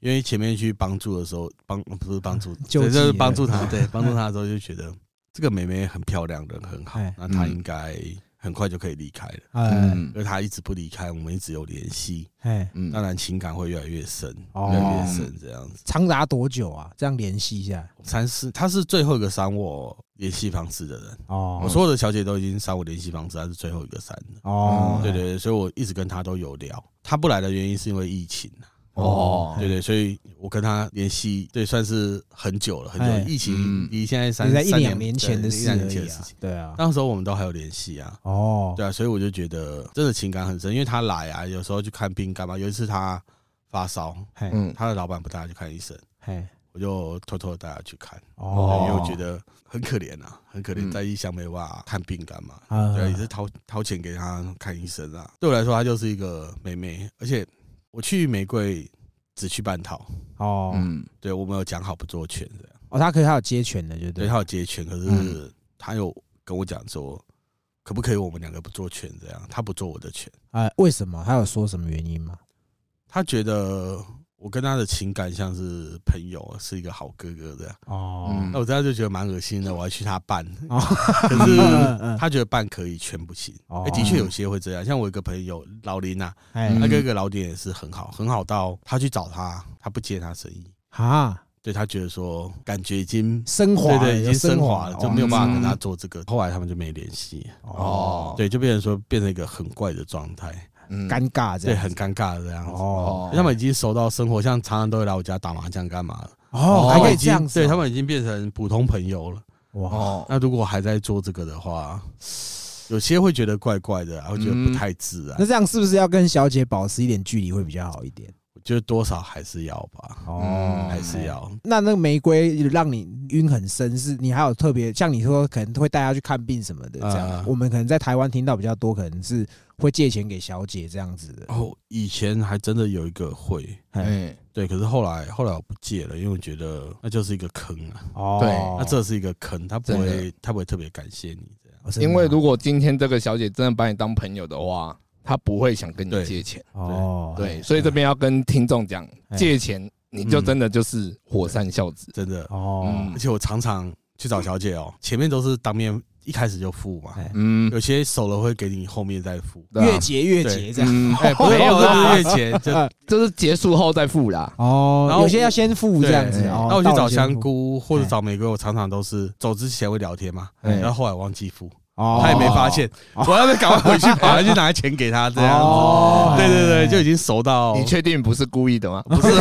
D: 因为前面去帮助的时候，帮不是帮助，就是帮助他，对，帮助他的时候就觉得这个妹妹很漂亮，人很好，那她应该。很快就可以离开了，嗯，因为他一直不离开，我们一直有联系，哎，当然情感会越来越深，越来越深，这样子。
A: 长达多久啊？这样联系一下，
D: 三四，他是最后一个删我联系方式的人。哦。我所有的小姐都已经删我联系方式，他是最后一个删的。哦。对对对，所以我一直跟他都有聊。他不来的原因是因为疫情哦，对对，所以我跟他联系，对，算是很久了，很久。疫情离现在三
A: 一两年前的事
D: 情，对啊，那时候我们都还有联系啊。哦，对啊，所以我就觉得真的情感很深，因为他来啊，有时候去看病干嘛？有一次他发烧，嗯，他的老板不带他去看医生，嘿，我就偷偷的带他去看，哦，因为我觉得很可怜啊，很可怜，在异乡没办法看病干嘛？对，也是掏掏钱给他看医生啊。对我来说，他就是一个妹妹，而且。我去玫瑰只去半套哦，嗯，对我们有讲好不做全这样
A: 哦，他可以他有接全的，就
D: 对，他有接全，可是他有跟我讲说，可不可以我们两个不做全这样，他不做我的全，
A: 哎，为什么？他有说什么原因吗？
D: 他觉得。我跟他的情感像是朋友，是一个好哥哥这样。哦，那我这样就觉得蛮恶心的，我还去他办，可是他觉得办可以，全不行。哎，的确有些会这样。像我一个朋友老林啊，他哥哥老点也是很好，很好到他去找他，他不接他生意啊。对他觉得说，感觉已经
A: 升华，
D: 对，已经升华了，就没有办法跟他做这个。后来他们就没联系。哦，对，就变成说变成一个很怪的状态。
A: 尴尬这样，
D: 对，很尴尬的这样子。哦，他们已经熟到生活，像常常都会来我家打麻将干嘛的。哦，
A: 还可以这样子。
D: 对他们已经变成普通朋友了。哇，那如果还在做这个的话，有些会觉得怪怪的，会觉得不太自然。
A: 那这样是不是要跟小姐保持一点距离会比较好一点？
D: 我觉得多少还是要吧。哦，还是要。
A: 那那个玫瑰让你晕很深，是你还有特别像你说可能会带她去看病什么的这样。我们可能在台湾听到比较多，可能是。会借钱给小姐这样子的
D: 哦，以前还真的有一个会，哎，对，可是后来后来我不借了，因为我觉得那就是一个坑啊。哦，对，那这是一个坑，他不会他不会特别感谢你这
B: 样。因为如果今天这个小姐真的把你当朋友的话，她不会想跟你借钱。哦，对，所以这边要跟听众讲，借钱你就真的就是火山孝子，
D: 真的。哦。而且我常常去找小姐哦，前面都是当面。一开始就付嘛，嗯，有些熟了会给你后面再付，
A: 越结越结这样，
D: 哎，没有，是越结，就
B: 就是结束后再付啦。
A: 哦，然后有些要先付这样子。
D: 那我去找香菇或者找玫瑰，我常常都是走之前会聊天嘛，然后后来忘记付。他也没发现，我要赶快回去，跑回去拿钱给他，这样子。对对对，就已经熟到。
B: 你确定不是故意的吗？
D: 不是。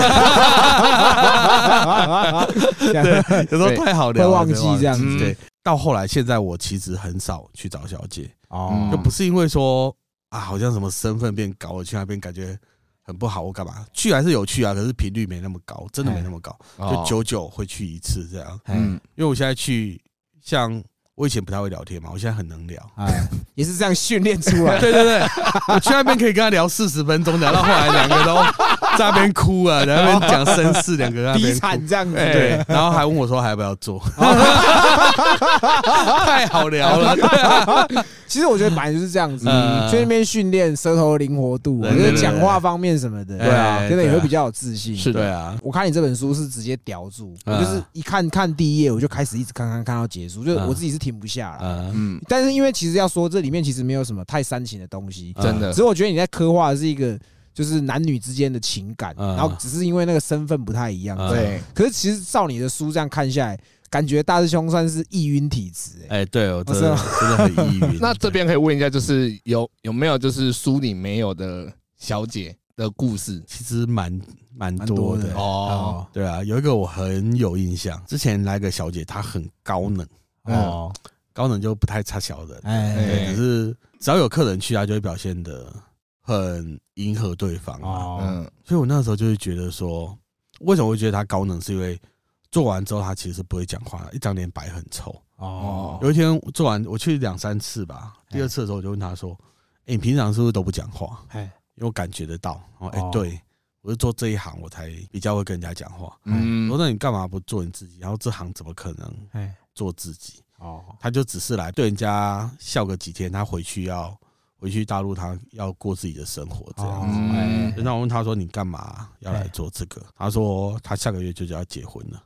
D: 对，有时候太好聊，
A: 会忘记这样子。
D: 对，到后来现在我其实很少去找小姐，哦，就不是因为说啊，好像什么身份变高了，去那边感觉很不好，我干嘛去还是有去啊，可是频率没那么高，真的没那么高，就久久会去一次这样。嗯，因为我现在去像。我以前不太会聊天嘛，我现在很能聊，哎，
A: 也是这样训练出来。
D: 对对对，我去那边可以跟他聊四十分钟，聊到后来两个都 在那边哭啊，在那边讲身世，两个
A: 低惨这样子。
D: 对，然后还问我说还要不要做，太好聊了。
A: 其实我觉得本来就是这样子，去那边训练舌头灵活度，我觉得讲话方面什么的，对啊，真的也会比较有自信。
D: 是的啊，
A: 我看你这本书是直接叼住，我就是一看看第一页，我就开始一直看看看到结束，就是我自己是挺。停不下来，嗯，但是因为其实要说这里面其实没有什么太煽情的东西，
B: 真的。
A: 只是我觉得你在刻画的是一个就是男女之间的情感，然后只是因为那个身份不太一样，对。可是其实照你的书这样看下来，感觉大师兄算是易晕体质，
D: 哎，对，我真的真的很易晕。
B: 那这边可以问一下，就是有有没有就是书里没有的小姐的故事？
D: 其实蛮蛮多的哦。对啊，有一个我很有印象，之前来个小姐，她很高冷。哦，高能就不太差小人，哎，只是只要有客人去，他就会表现的很迎合对方哦，嗯，所以我那时候就会觉得说，为什么会觉得他高能？是因为做完之后他其实不会讲话，一张脸白很臭。哦。有一天做完，我去两三次吧，第二次的时候我就问他说：“哎，你平常是不是都不讲话？”哎，因为我感觉得到，哦，哎，对我是做这一行，我才比较会跟人家讲话。嗯，我说那你干嘛不做你自己？然后这行怎么可能做自己？哦，他就只是来对人家笑个几天，他回去要回去大陆，他要过自己的生活这样子。那我问他说：“你干嘛要来做这个？”他说：“他下个月就就要结婚了。”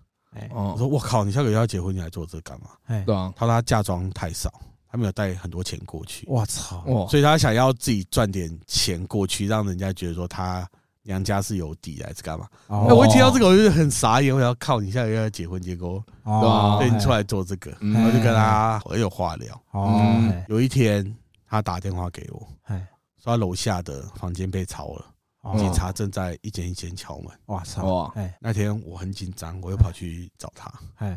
D: 我说：“我靠，你下个月要结婚，你来做这干嘛？”
B: 对啊，
D: 他说他嫁妆太少，他没有带很多钱过去。
A: 我操！
D: 所以他想要自己赚点钱过去，让人家觉得说他。娘家是有底还是干嘛？我一听到这个我就很傻眼，我要靠你下个月要结婚，结果对你出来做这个，我就跟他我有话聊。哦，有一天他打电话给我，说他楼下的房间被抄了，警察正在一间一间敲门。哇操！哇！那天我很紧张，我又跑去找他，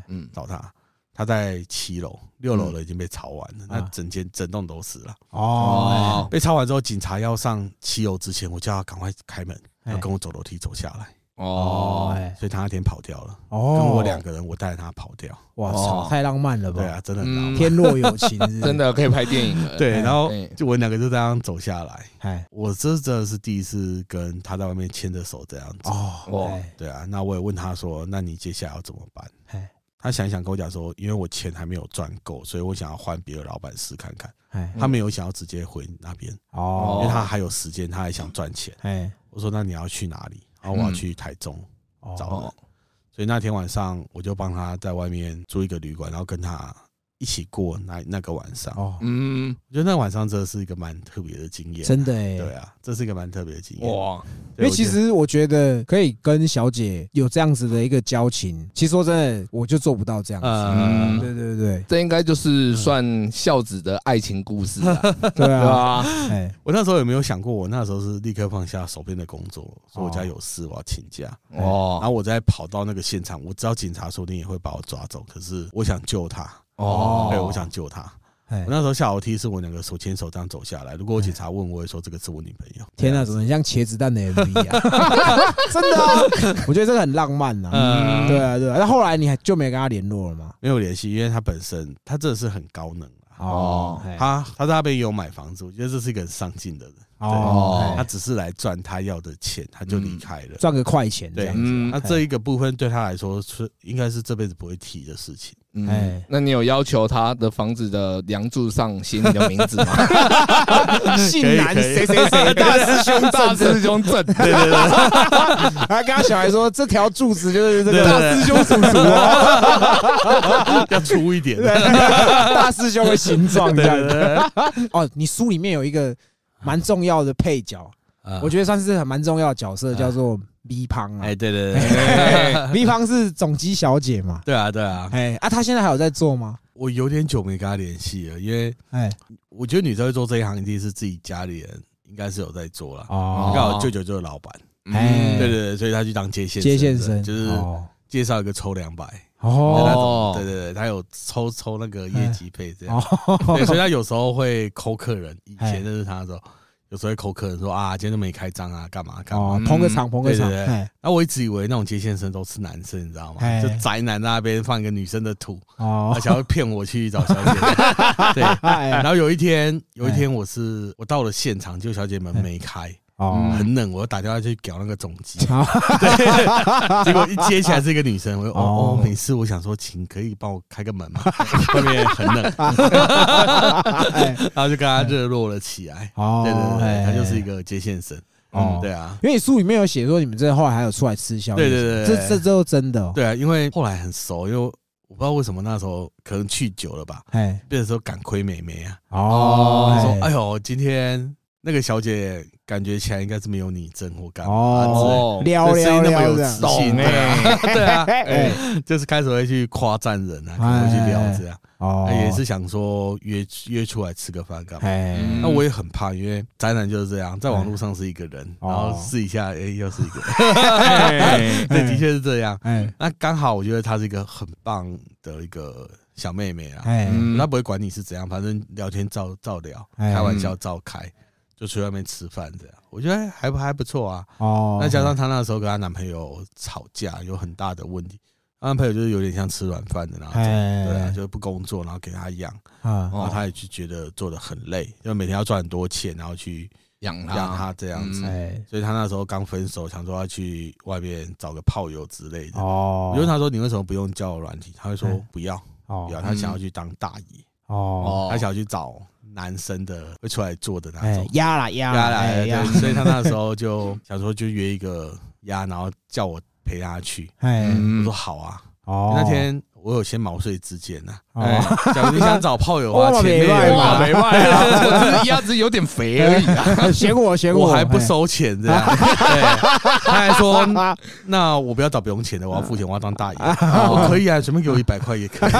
D: 嗯，找他。他在七楼，六楼的已经被抄完了，那整间整栋都死了。哦，被抄完之后，警察要上七楼之前，我叫他赶快开门。要跟我走楼梯走下来哦，所以他那天跑掉了。哦，跟我两个人，我带着他跑掉。
A: 哇操，太浪漫了吧？
D: 对啊，真的很浪漫
A: 天若有情，
B: 真的可以拍电影了。
D: 对，然后就我们两个就这样走下来。哎，我这真的是第一次跟他在外面牵着手这样子。哦，对啊，那我也问他说：“那你接下来要怎么办？”他想一想跟我讲说：“因为我钱还没有赚够，所以我想要换别的老板试看看。”他没有想要直接回那边哦，因为他还有时间，他还想赚钱。哎。我说：“那你要去哪里？”然后我要去台中找人，所以那天晚上我就帮他在外面租一个旅馆，然后跟他。一起过那那个晚上。哦，嗯，我觉得那晚上真的是一个蛮特别的经验，
A: 真的哎，
D: 对啊，这是一个蛮特别的经验。哇。
A: 因为其实我觉得可以跟小姐有这样子的一个交情，其实说真的，我就做不到这样子。嗯，对对对，
B: 这应该就是算孝子的爱情故事了，
A: 对啊。
D: 哎，我那时候有没有想过，我那时候是立刻放下手边的工作，说我家有事，我要请假。哦。然后我再跑到那个现场，我知道警察说不定也会把我抓走，可是我想救他。哦，对，我想救他。我那时候下楼梯是我两个手牵手这样走下来。如果我警察问，我会说这个是我女朋友。
A: 天哪，怎么像茄子蛋的 MV 啊？真的啊，我觉得这个很浪漫呐。嗯，对啊，对啊。那后来你还就没跟他联络了吗？
D: 没有联系，因为他本身他真的是很高能哦，他他在那边也有买房子，我觉得这是一个很上进的人。哦，他只是来赚他要的钱，他就离开了，
A: 赚个快钱这样子。
D: 那这一个部分对他来说是应该是这辈子不会提的事情。
B: 哎，那你有要求他的房子的梁柱上写你的名字吗？
A: 姓男谁谁谁，大师兄
B: 大师兄正，对
D: 对对。
A: 还跟他小孩说，这条柱子就是这个大师兄叔叔哦，
D: 要粗一点，
A: 大师兄的形状这样子。哦，你书里面有一个。蛮重要的配角，我觉得算是很蛮重要的角色，叫做 V 胖啊。
D: 哎，对对对，
A: V 胖是总机小姐嘛？
D: 对啊，对啊。
A: 哎，啊，她现在还有在做吗？
D: 我有点久没跟她联系了，因为哎，我觉得女生会做这一行，一定是自己家里人应该是有在做了。哦，刚好舅舅就是老板。哎，对对对，所以他去当接线
A: 接线生，
D: 就是介绍一个抽两百。哦，对对对，他有抽抽那个业绩费这样，对，所以他有时候会抠客人。以前认识他的时候，有时候会抠客人说啊，今天都没开张啊，干嘛干嘛，
A: 捧个场捧个场。
D: 那我一直以为那种接线生都是男生，你知道吗？就宅男那边放一个女生的图，而且要骗我去找小姐。对，然后有一天，有一天我是我到了现场，就小姐门没开。哦，很冷，我打电话去搞那个总机，对，结果一接起来是一个女生，我说哦。哦，没事，我想说，请可以帮我开个门吗？外面很冷，然后就跟他热络了起来。哦，对对对，他就是一个接线生。哦，对啊，
A: 因为你书里面有写说你们这后来还有出来吃宵
D: 夜，对对
A: 对，这这都真的。
D: 对啊，因为后来很熟，因为我不知道为什么那时候可能去久了吧，哎，变成说敢亏妹妹啊。哦，说哎呦，今天。那个小姐感觉起来应该是没有你正或干嘛哦，
A: 撩撩撩
D: 有自信 对啊，就是开始会去夸赞人啊，会去聊这样，哦，也是想说约约出来吃个饭干嘛？那我也很怕，因为宅男就是这样，在网络上是一个人，然后试一下，哎，又是一个，对，的确是这样。那刚好我觉得她是一个很棒的一个小妹妹啊，她不会管你是怎样，反正聊天照照聊，开玩笑照开。就去外面吃饭这样，我觉得还不还不错啊。哦，那加上她那时候跟她男朋友吵架，有很大的问题。她男朋友就是有点像吃软饭的那种，对啊，就是不工作，然后给她养，然后她也就觉得做的很累，因为每天要赚很多钱，然后去
B: 养
D: 养他这样子，所以她那时候刚分手，想说要去外面找个炮友之类的。哦，我问她说：“你为什么不用交友软体？”她会说：“不要，不要。”她想要去当大爷。哦，他想要去找男生的会出来做的那种。
A: 压啦压压
D: 了，所以他那时候就 想说就约一个压，然后叫我陪他去。我说好啊。哦，那天。我有些毛遂自荐呐，哎，假如你想找炮友啊，前面有
B: 嘛，没卖啊，我只是鸭子有点肥而已啊，
A: 嫌 我嫌我。
D: 还不收钱这样，他还说那我不要找不用钱的，我要付钱，我要当大爷，我可以啊，随便给我一百块也可以，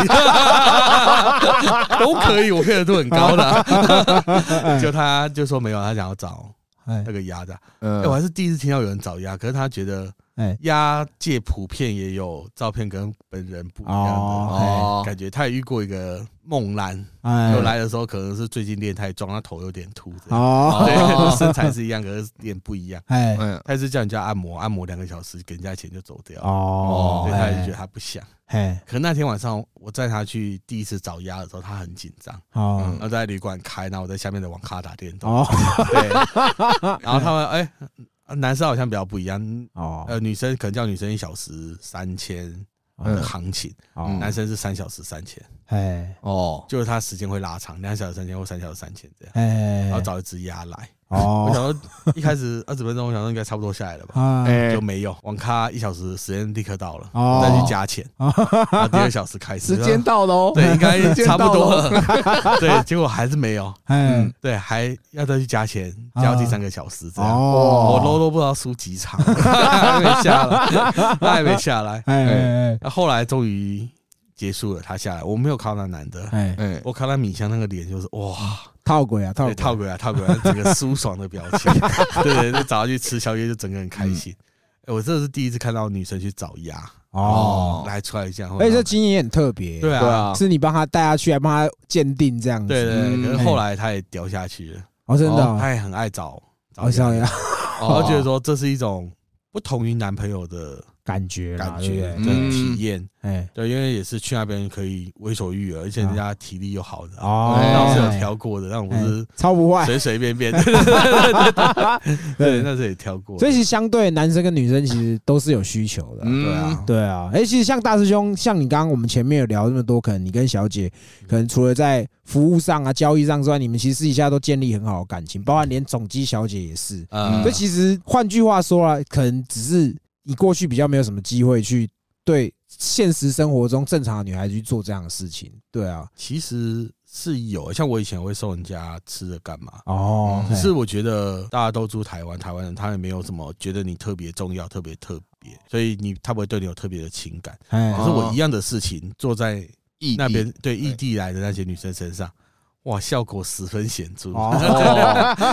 D: 都可以，我配合度很高的，就他就说没有，他想要找那个鸭的，哎，我还是第一次听到有人找鸭，可是他觉得。哎，鸭界普遍也有照片跟本人不一样的感觉。他也遇过一个梦兰，有来的时候可能是最近练太壮，他头有点秃，哦，对，身材是一样，可是脸不一样。哎，他是叫人家按摩，按摩两个小时，给人家钱就走掉。哦，所以他就觉得他不想。哎，可那天晚上我载他去第一次找鸭的时候，他很紧张。哦，然后在旅馆开，然后我在下面的网咖打电动。哦，对，然后他们哎。男生好像比较不一样哦，呃，女生可能叫女生一小时三千的行情，男生是三小时三千，哎，哦，就是他时间会拉长，两小时三千或三小时三千这样，哎，然后找一只鸭来。哦，我想说一开始二十分钟，我想说应该差不多下来了吧，就没有。网咖一小时时间立刻到了，再去加钱，第二小时开始
B: 时间到了哦，
D: 对，应该差不多了，对，结果还是没有，嗯，对，还要再去加钱，加到第三个小时这样，我搂都不知道输几场，还没下来，他还没下来，哎，那后来终于结束了，他下来，我没有看到那男的，哎，我看到米香那个脸就是哇。
A: 套鬼啊，套
D: 套鬼啊，套鬼啊！整个舒爽的表情，对，就找他去吃宵夜，就整个人开心。哎，我这是第一次看到女生去找鸭哦，来出来这样，
A: 而且这经验也很特别，
D: 对啊，
A: 是你帮他带下去，还帮他鉴定这样子，
D: 对对。可是后来他也掉下去了，
A: 哦，真的，
D: 他也很爱找找鸭，然后觉得说这是一种不同于男朋友的。
A: 感觉
D: 感觉的体验，哎，对，因为也是去那边可以为所欲为，而且人家体力又好的哦，那是有挑过的，那不是
A: 超不坏，
D: 随随便便，对，那是也挑过。
A: 所以其实相对男生跟女生其实都是有需求的，对啊，对啊。哎，其实像大师兄，像你刚刚我们前面有聊那么多，可能你跟小姐，可能除了在服务上啊、交易上之外，你们其实私底下都建立很好的感情，包括连总机小姐也是。嗯，所以其实换句话说啊，可能只是。你过去比较没有什么机会去对现实生活中正常的女孩子去做这样的事情，对啊，
D: 其实是有，像我以前会送人家吃的干嘛哦，可是我觉得大家都住台湾，台湾人他也没有什么觉得你特别重要、特别特别，所以你他不会对你有特别的情感。可是我一样的事情做在异那边对异地来的那些女生身上。哇，效果十分显著。
B: 哦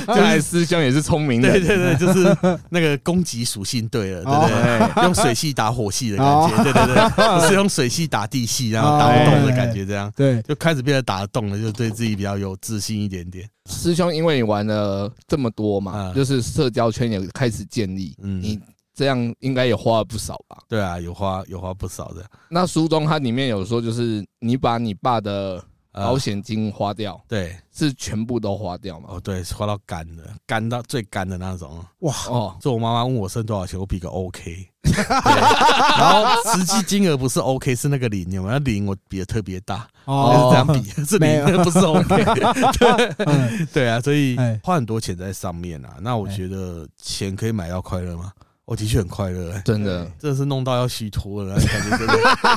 B: 看来师兄也是聪明的。
D: 对对对，就是那个攻击属性对了，对不对？用水系打火系的感觉，对对对，不是用水系打地系，然后打不动的感觉，这样对，就开始变得打得动了，就对自己比较有自信一点点。
B: 师兄，因为你玩了这么多嘛，就是社交圈也开始建立，嗯你这样应该也花了不少吧？
D: 对啊，有花有花不少的。
B: 那书中它里面有说，就是你把你爸的。保险金花掉，
D: 对，
B: 是全部都花掉嘛？
D: 哦，对，花到干的，干到最干的那种。哇哦！就我妈妈问我剩多少钱，我比个 OK。然后实际金额不是 OK，是那个零，有没有？零我比的特别大，哦，是这样比，是零，不是 OK。对对啊，所以花很多钱在上面啊。那我觉得钱可以买到快乐吗？我的确很快乐，
B: 真的，
D: 真的是弄到要虚脱了，感觉真的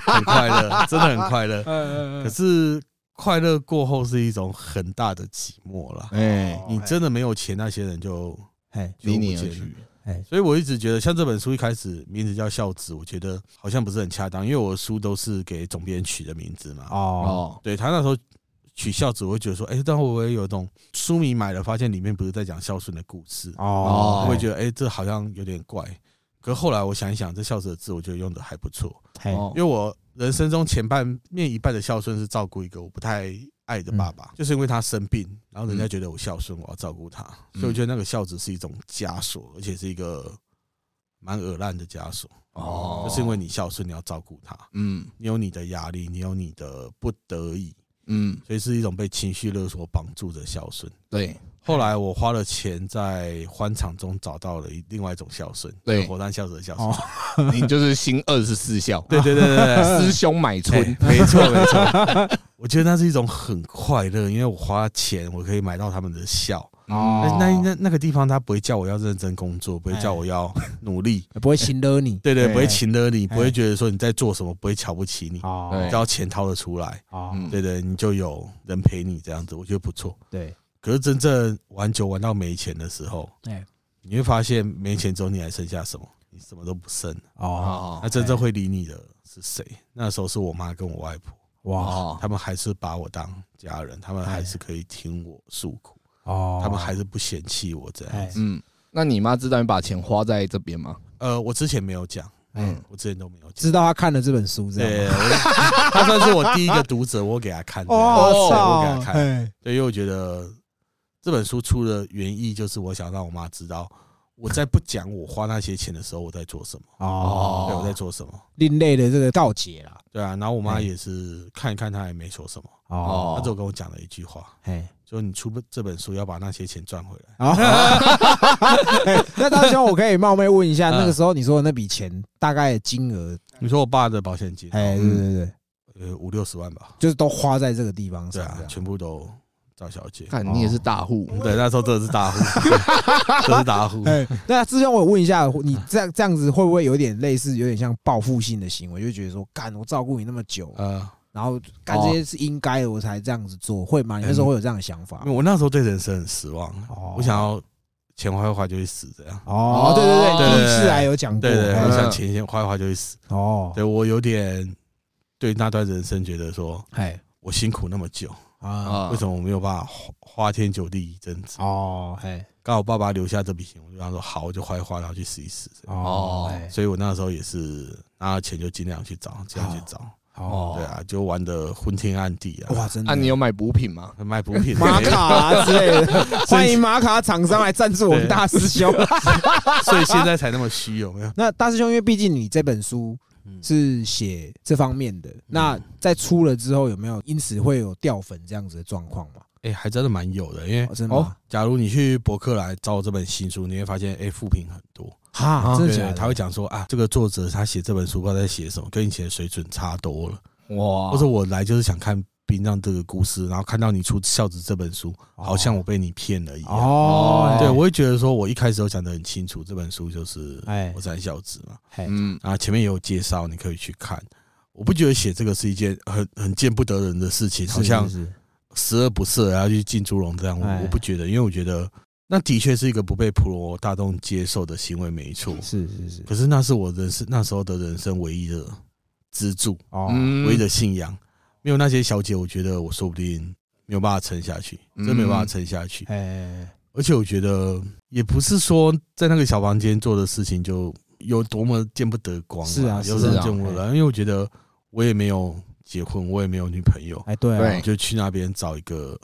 D: 很快乐，真的很快乐。可是。快乐过后是一种很大的寂寞了。哎，你真的没有钱，那些人就哎离你而去。哎，所以我一直觉得，像这本书一开始名字叫孝子，我觉得好像不是很恰当，因为我的书都是给总编取的名字嘛。哦，对他那时候取孝子，我会觉得说，哎，但会不会有一种书迷买了发现里面不是在讲孝顺的故事？哦，会觉得哎，这好像有点怪。可后来我想一想，这孝子的字，我觉得用的还不错。因为我。人生中前半面一半的孝顺是照顾一个我不太爱的爸爸，就是因为他生病，然后人家觉得我孝顺，我要照顾他，所以我觉得那个孝子是一种枷锁，而且是一个蛮恶烂的枷锁。哦，就是因为你孝顺，你要照顾他，嗯，你有你的压力，你有你的不得已，嗯，所以是一种被情绪勒索绑住的孝顺。
B: 对。
D: 后来我花了钱在欢场中找到了另外一种孝顺，对，火山孝子的孝顺，
B: 你就是新二十四孝，
D: 对对对对对，
B: 师兄买春，
D: 没错没错，我觉得那是一种很快乐，因为我花钱我可以买到他们的孝。哦，那那那个地方他不会叫我要认真工作，不会叫我要努力，
A: 不会请了你，
D: 对对，不会请了你，不会觉得说你在做什么，不会瞧不起你，哦，只要钱掏得出来，哦，对对，你就有人陪你这样子，我觉得不错，
A: 对。
D: 可是真正玩酒玩到没钱的时候，哎，你会发现没钱之后你还剩下什么？你什么都不剩。哦。那真正会理你的是谁？那时候是我妈跟我外婆，哇，他们还是把我当家人，他们还是可以听我诉苦，哦，他们还是不嫌弃我这样子。嗯，
B: 那你妈知道你把钱花在这边吗？
D: 呃，我之前没有讲，嗯，我之前都没有
A: 知道他看了这本书，这样，
D: 他 算是我第一个读者，我给他看，哦，我给他看，对，因为我觉得。这本书出的原意就是我想让我妈知道，我在不讲我花那些钱的时候我在做什么哦，对，我在做什么。
A: 另类的这个告解啦，
D: 对啊，然后我妈也是看一看，她也没说什么哦，她就跟我讲了一句话，哎，说你出这本书要把那些钱赚回来。
A: 那大兄，我可以冒昧问一下，那个时候你说的那笔钱大概金额？
D: 你说我爸的保险金？
A: 哎，对对对，
D: 呃，五六十万吧，
A: 就是都花在这个地方上，
D: 全部都。赵小姐，
B: 看你也是大户，
D: 对，那时候真的是大户，真是大户。
A: 那之前我问一下，你这样这样子会不会有点类似，有点像报复性的行为？就觉得说，干我照顾你那么久，呃，然后干这些是应该的，我才这样子做，会吗？你那时候会有这样的想法？
D: 我那时候对人生很失望，我想要钱花一花就会死，这样。
A: 哦，对对对，第一次来有讲过，
D: 对对，我想钱先花一花就会死。哦，对我有点对那段人生觉得说，哎，我辛苦那么久。啊，为什么我没有办法花天酒地一阵子？哦，嘿，刚好爸爸留下这笔钱，我就跟他说好，我就花一花，然后去试一试。哦，所以我那时候也是拿了钱就尽量去找，尽量去找。哦，对啊，就玩的昏天暗地啊！
B: 哇，真的。那你有买补品吗？
D: 买补品，
A: 玛卡之类的。欢迎玛卡厂商来赞助我们大师兄。
D: 所以现在才那么虚，有没有？
A: 那大师兄，因为毕竟你这本书。是写这方面的，那在出了之后有没有因此会有掉粉这样子的状况吗？
D: 哎，还真的蛮有的，因为哦，假如你去博客来找这本新书，你会发现哎，负评很多。
A: 哈，真的假的，
D: 他会讲说啊，这个作者他写这本书不知道在写什么，跟以前的水准差多了。哇，或者我来就是想看。殡葬这个故事，然后看到你出《孝子》这本书，好像我被你骗了一样。哦，对，我会觉得说，我一开始都讲得很清楚，这本书就是《我三孝子》嘛。嗯，然后前面也有介绍，你可以去看。我不觉得写这个是一件很很见不得人的事情，好像十恶不赦然后去进猪笼这样。我我不觉得，因为我觉得那的确是一个不被普罗大众接受的行为，没错。
A: 是是是。
D: 可是那是我人生那时候的人生唯一的支柱，哦，唯一的信仰。没有那些小姐，我觉得我说不定没有办法撑下去，真没有办法撑下去。哎，而且我觉得也不是说在那个小房间做的事情就有多么见不得光，
A: 是啊，
D: 有人见不得。因为我觉得我也没有结婚，我也没有女朋友，
A: 哎，对，
D: 就去那边找一个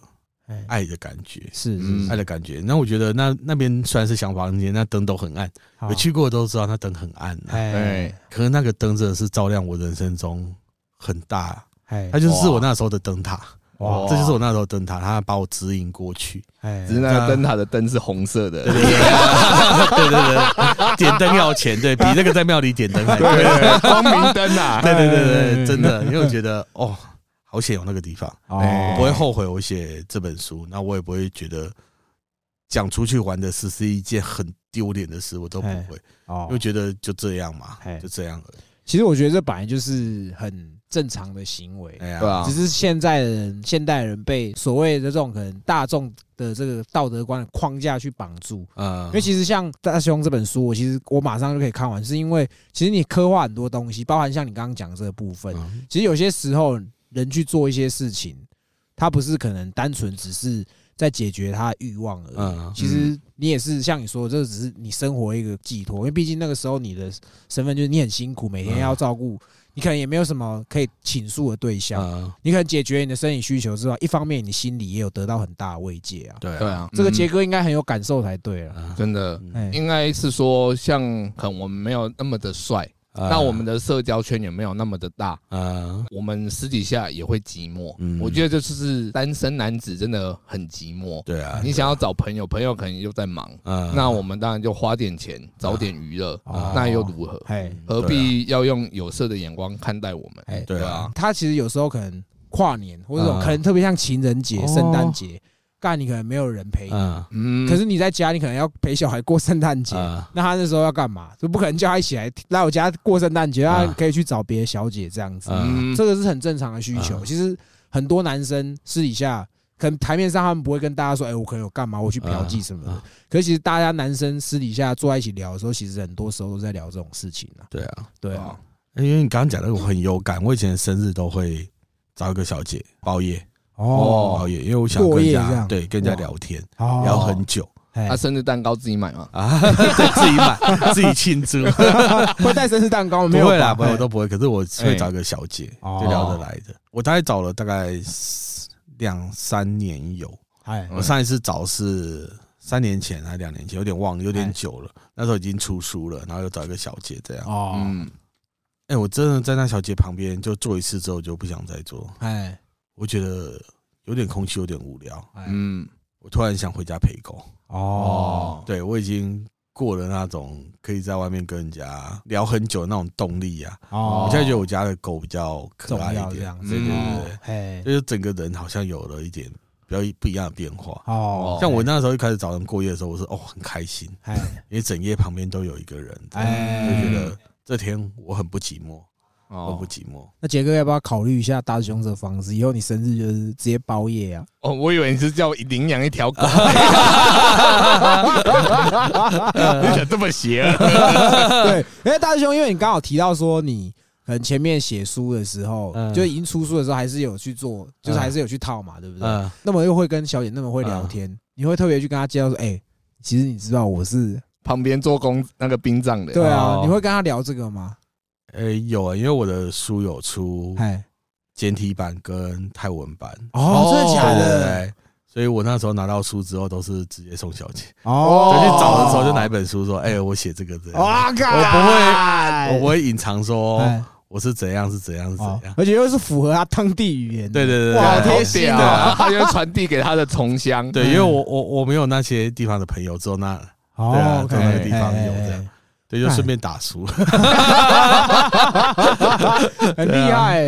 D: 爱的感觉，
A: 是
D: 爱的感觉。那我觉得那那边虽然是小房间，那灯都很暗，有去过都知道那灯很暗。哎，可是那个灯真的是照亮我人生中很大。它就是我那时候的灯塔，哇！这就是我那时候灯塔，他把我指引过去。
B: 哎，只是那个灯塔的灯是红色的，
D: 对对对，点灯要钱，对 比那个在庙里点灯还贵，
B: 光明灯啊！
D: 对对对对，真的，因为我觉得哦，好险有那个地方，我不会后悔我写这本书，那我也不会觉得讲出去玩的事是一件很丢脸的事，我都不会，因为觉得就这样嘛，就这样而已。
A: 其实我觉得这本来就是很。正常的行为，对啊，只是现在的人，现代人被所谓的这种可能大众的这个道德观的框架去绑住，嗯，因为其实像大兄这本书，我其实我马上就可以看完，是因为其实你刻画很多东西，包含像你刚刚讲的这个部分，其实有些时候人去做一些事情，他不是可能单纯只是在解决他欲望而已，其实你也是像你说，这只是你生活一个寄托，因为毕竟那个时候你的身份就是你很辛苦，每天要照顾。你可能也没有什么可以倾诉的对象，你可能解决你的生理需求之外，一方面你心里也有得到很大的慰藉啊。
B: 对啊，
A: 这个杰哥应该很有感受才对了。
B: 真的，应该是说像可能我们没有那么的帅那我们的社交圈也没有那么的大，啊，我们私底下也会寂寞。嗯，我觉得就是单身男子真的很寂寞。
D: 对啊，
B: 你想要找朋友，朋友可能又在忙。嗯，那我们当然就花点钱找点娱乐，那又如何？何必要用有色的眼光看待我们？
D: 对啊，
A: 他其实有时候可能跨年或者可能特别像情人节、圣诞节。干你可能没有人陪你，嗯，可是你在家，你可能要陪小孩过圣诞节，那他那时候要干嘛？就不可能叫他一起来来我家过圣诞节，他可以去找别的小姐这样子，这个是很正常的需求。其实很多男生私底下，可能台面上他们不会跟大家说，哎，我可能有干嘛，我去嫖妓什么的。可是其实大家男生私底下坐在一起聊的时候，其实很多时候都在聊这种事情啊。
D: 对啊，
A: 对啊，
D: 因为你刚刚讲的我很有感，我以前生日都会找一个小姐包夜。哦，也因为我想跟人家对跟人家聊天，聊很久。
B: 他生日蛋糕自己买吗？
D: 啊，自己买，自己庆祝。
A: 会带生日蛋糕？没
D: 有啦，不会，我都不会。可是我会找一个小姐，就聊得来的。我大概找了大概两三年有。哎，我上一次找是三年前还是两年前，有点忘了，有点久了。那时候已经出书了，然后又找一个小姐这样。哦，嗯，哎，我真的在那小姐旁边就坐一次之后就不想再坐。哎。我觉得有点空气，有点无聊。嗯，我突然想回家陪狗。哦，对我已经过了那种可以在外面跟人家聊很久的那种动力啊。哦，我现在觉得我家的狗比较可爱一点。对对对，就是整个人好像有了一点比较不一样的变化。哦，像我那时候一开始找人过夜的时候，我说哦很开心，因为整夜旁边都有一个人，就觉得这天我很不寂寞。哦，不寂寞。
A: 那杰哥要不要考虑一下大师兄这方式？以后你生日就是直接包夜啊？
B: 哦，我以为你是叫领养一条狗，你想这么邪恶？
A: 对，因为大熊，因为你刚好提到说你可能前面写书的时候，就已经出书的时候，还是有去做，就是还是有去套嘛，对不对？那么又会跟小姐那么会聊天，你会特别去跟他介绍说，哎，其实你知道我是
B: 旁边做工那个殡葬的，
A: 对啊，你会跟他聊这个吗？
D: 呃，有啊，因为我的书有出简体版跟泰文版
A: 哦，真的假的？
D: 所以我那时候拿到书之后，都是直接送小姐哦。就去找的时候，就拿一本书说：“哎，我写这个这样。”我不会，我不会隐藏说我是怎样是怎样是怎样，
A: 而且又是符合他当地语言。
D: 对对对，
B: 哇，贴心啊！他就传递给他的同乡。
D: 对，因为我我我没有那些地方的朋友，只有那对啊，只有那个地方有这样。对，就顺便打输了，
A: 很厉害。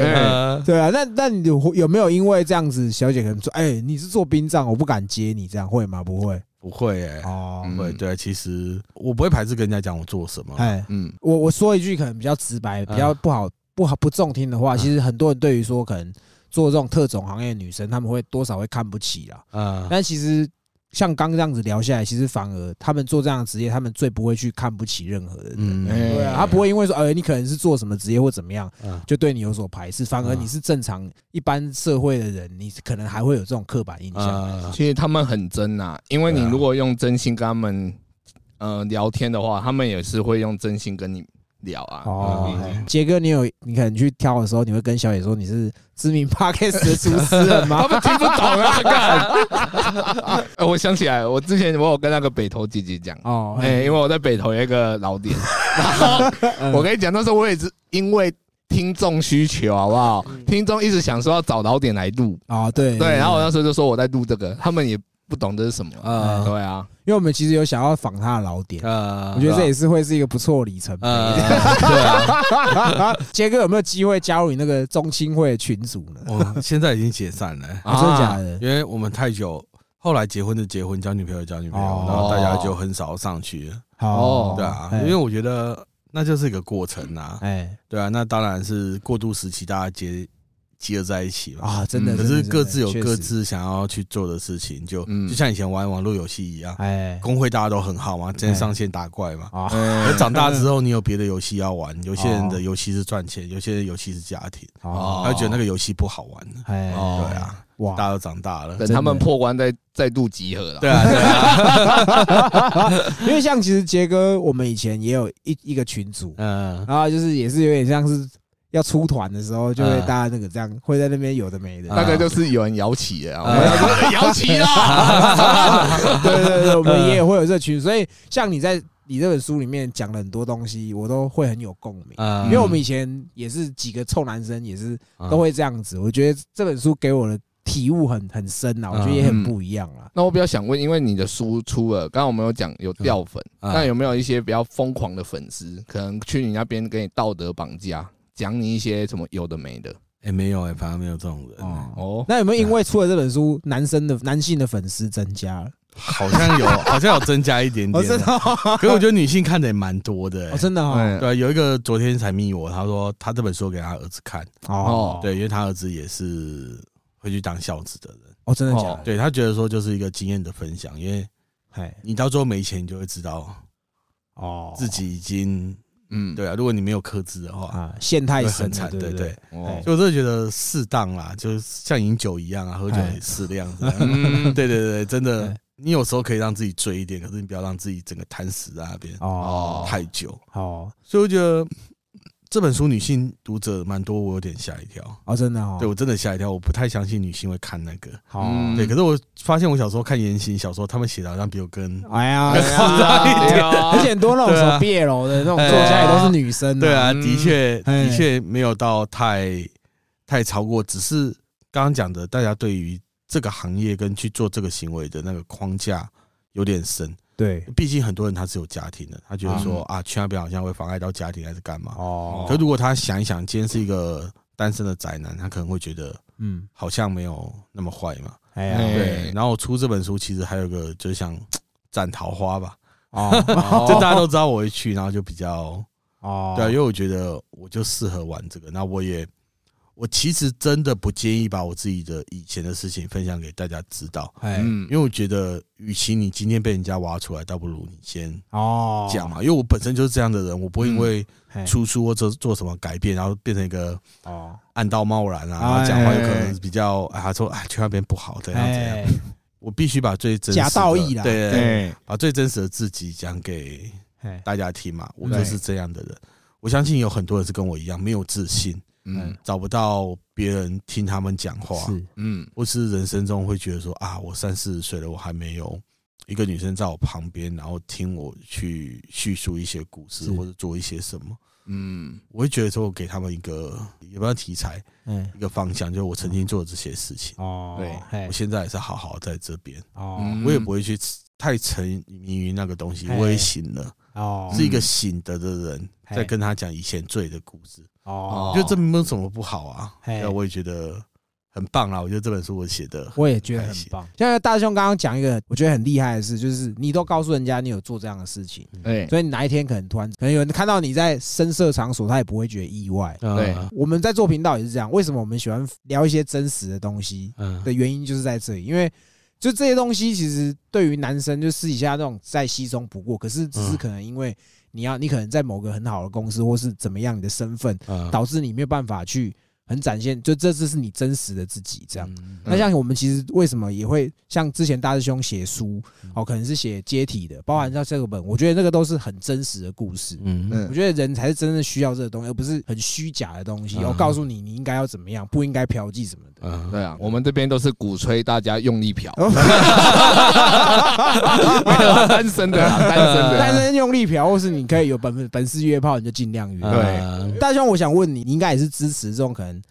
A: 对啊，那那你有有没有因为这样子，小姐可能说，哎，你是做殡葬，我不敢接你，这样会吗？不会，
D: 不会，哎，哦，不会。对，其实我不会排斥跟人家讲我做什么。哎，
A: 嗯，我我说一句可能比较直白、比较不好、不好、不中听的话，其实很多人对于说可能做这种特种行业的女生，他们会多少会看不起啦。嗯，但其实。像刚这样子聊下来，其实反而他们做这样的职业，他们最不会去看不起任何人。嗯，对啊，他不会因为说，呃，你可能是做什么职业或怎么样，就对你有所排斥。反而你是正常一般社会的人，你可能还会有这种刻板印象。
B: 其实他们很真呐，因为你如果用真心跟他们呃聊天的话，他们也是会用真心跟你。聊啊！哦，
A: 杰哥，你有你可能去挑的时候，你会跟小野说你是知名 podcast 的主持人吗？
B: 他们听不懂啊！我想起来，我之前我有跟那个北投姐姐讲哦，哎，因为我在北投有一个老店，我跟你讲，那时候我也是因为听众需求，好不好？听众一直想说要找老点来录
A: 啊，对
B: 对，然后我那时候就说我在录这个，他们也。不懂这是什么啊？对啊，
A: 因为我们其实有想要仿他的老点，我觉得这也是会是一个不错里程碑。
B: 对啊，
A: 杰哥有没有机会加入你那个中青会群组呢？
D: 我现在已经解散了，
A: 真的假的？
D: 因为我们太久，后来结婚就结婚，交女朋友交女朋友，然后大家就很少上去了。哦，对啊，因为我觉得那就是一个过程呐。哎，对啊，那当然是过渡时期，大家结。集合在一起嘛。
A: 啊，真的，
D: 可是各自有各自想要去做的事情，就就像以前玩网络游戏一样，哎，工会大家都很好嘛，今天上线打怪嘛，啊，长大之后你有别的游戏要玩，有些人的游戏是赚钱，有些人游戏是家庭，哦，他觉得那个游戏不好玩，哎，对啊，哇，大家都长大了，
B: 等他们破关再再度集合了，
D: 对啊，对
A: 啊，因为像其实杰哥，我们以前也有一一个群组，嗯，然后就是也是有点像是。要出团的时候，就会大家那个这样会在那边有的没的，
B: 大概就是有人摇旗了，摇旗了，
A: 对对对，我们也会有这群，所以像你在你这本书里面讲了很多东西，我都会很有共鸣。因为我们以前也是几个臭男生，也是都会这样子。我觉得这本书给我的体悟很很深啊，我觉得也很不一样啊。
B: 那我比较想问，因为你的书出了，刚刚我们有讲有掉粉，那有没有一些比较疯狂的粉丝，可能去你那边给你道德绑架，讲你一些什么有的没的？
D: 哎，没有哎，反而没有这种人
A: 哦。那有没有因为出了这本书，男生的男性的粉丝增加了？
D: 好像有，好像有增加一点点。真的，可是我觉得女性看的也蛮多的。
A: 真的
D: 哈，对，有一个昨天才密我，他说他这本书给他儿子看。哦，对，因为他儿子也是会去当孝子的人。
A: 哦，真的假的？
D: 对他觉得说就是一个经验的分享，因为，哎，你到最后没钱，你就会知道，哦，自己已经。嗯，对啊，如果你没有克制的话啊，
A: 陷太深，
D: 惨，对对。就我真的觉得适当啦，就是像饮酒一样啊，喝酒也适量。对对对，真的，你有时候可以让自己醉一点，可是你不要让自己整个瘫死在那边哦太久。哦，所以我觉得。这本书女性读者蛮多，我有点吓一跳
A: 啊！真的哦，
D: 对我真的吓一跳，我不太相信女性会看那个。好，对，可是我发现我小时候看言情小说，他们写的好像比我更哎呀，
A: 而且很多那种什么毕业楼的那种作家也都是女生。
D: 对啊，的确的确没有到太太超过，只是刚刚讲的，大家对于这个行业跟去做这个行为的那个框架有点深。
A: 对，
D: 毕竟很多人他是有家庭的，他觉得说啊，去那边好像会妨碍到家庭还是干嘛？哦。可如果他想一想，今天是一个单身的宅男，他可能会觉得，嗯，好像没有那么坏嘛。哎呀，对。然后出这本书，其实还有个就是想 斩桃花吧。哦。就大家都知道我会去，然后就比较哦，对啊，因为我觉得我就适合玩这个，那我也。我其实真的不介意把我自己的以前的事情分享给大家知道，嗯，因为我觉得，与其你今天被人家挖出来，倒不如你先哦讲嘛。因为我本身就是这样的人，我不会因为出书或者做什么改变，然后变成一个哦暗道贸然啊，然后讲话有可能比较啊说啊去那边不好，怎样怎样。我必须把最真实
A: 假道义
D: 的对对，把最真实的自己讲给大家听嘛。我就是这样的人，我相信有很多人是跟我一样没有自信。嗯，找不到别人听他们讲话，是嗯，或是人生中会觉得说啊，我三四十岁了，我还没有一个女生在我旁边，然后听我去叙述一些故事或者做一些什么，嗯，我会觉得说，我给他们一个有没有题材，嗯，一个方向，就是我曾经做的这些事情，哦，对，我现在也是好好在这边，哦，我也不会去太沉迷于那个东西，我也醒了，哦，是一个醒得的人，在跟他讲以前醉的故事。哦，我觉得这没有什么不好啊，那我也觉得很棒啦。我觉得这本书我写的，
A: 我也觉得很棒。像大兄刚刚讲一个我觉得很厉害的事，就是你都告诉人家你有做这样的事情，对，所以你哪一天可能突然可能有人看到你在深色场所，他也不会觉得意外。对，我们在做频道也是这样。为什么我们喜欢聊一些真实的东西？的原因就是在这里，因为就这些东西其实对于男生就私底下那种再稀松不过，可是只是可能因为。你要，你可能在某个很好的公司，或是怎么样，你的身份导致你没有办法去。很展现，就这次是你真实的自己这样。那像我们其实为什么也会像之前大师兄写书哦，可能是写接体的，包含像这个本，我觉得那个都是很真实的故事。嗯嗯，我觉得人才是真正需要这个东西，而不是很虚假的东西。我告诉你，你应该要怎么样，不应该嫖妓什么的。
B: 嗯，对啊，我们这边都是鼓吹大家用力嫖。单身的，单身的，
A: 单身用力嫖，或是你可以有本本事约炮，你就尽量约。对，大兄，我想问你，你应该也是支持这种可能。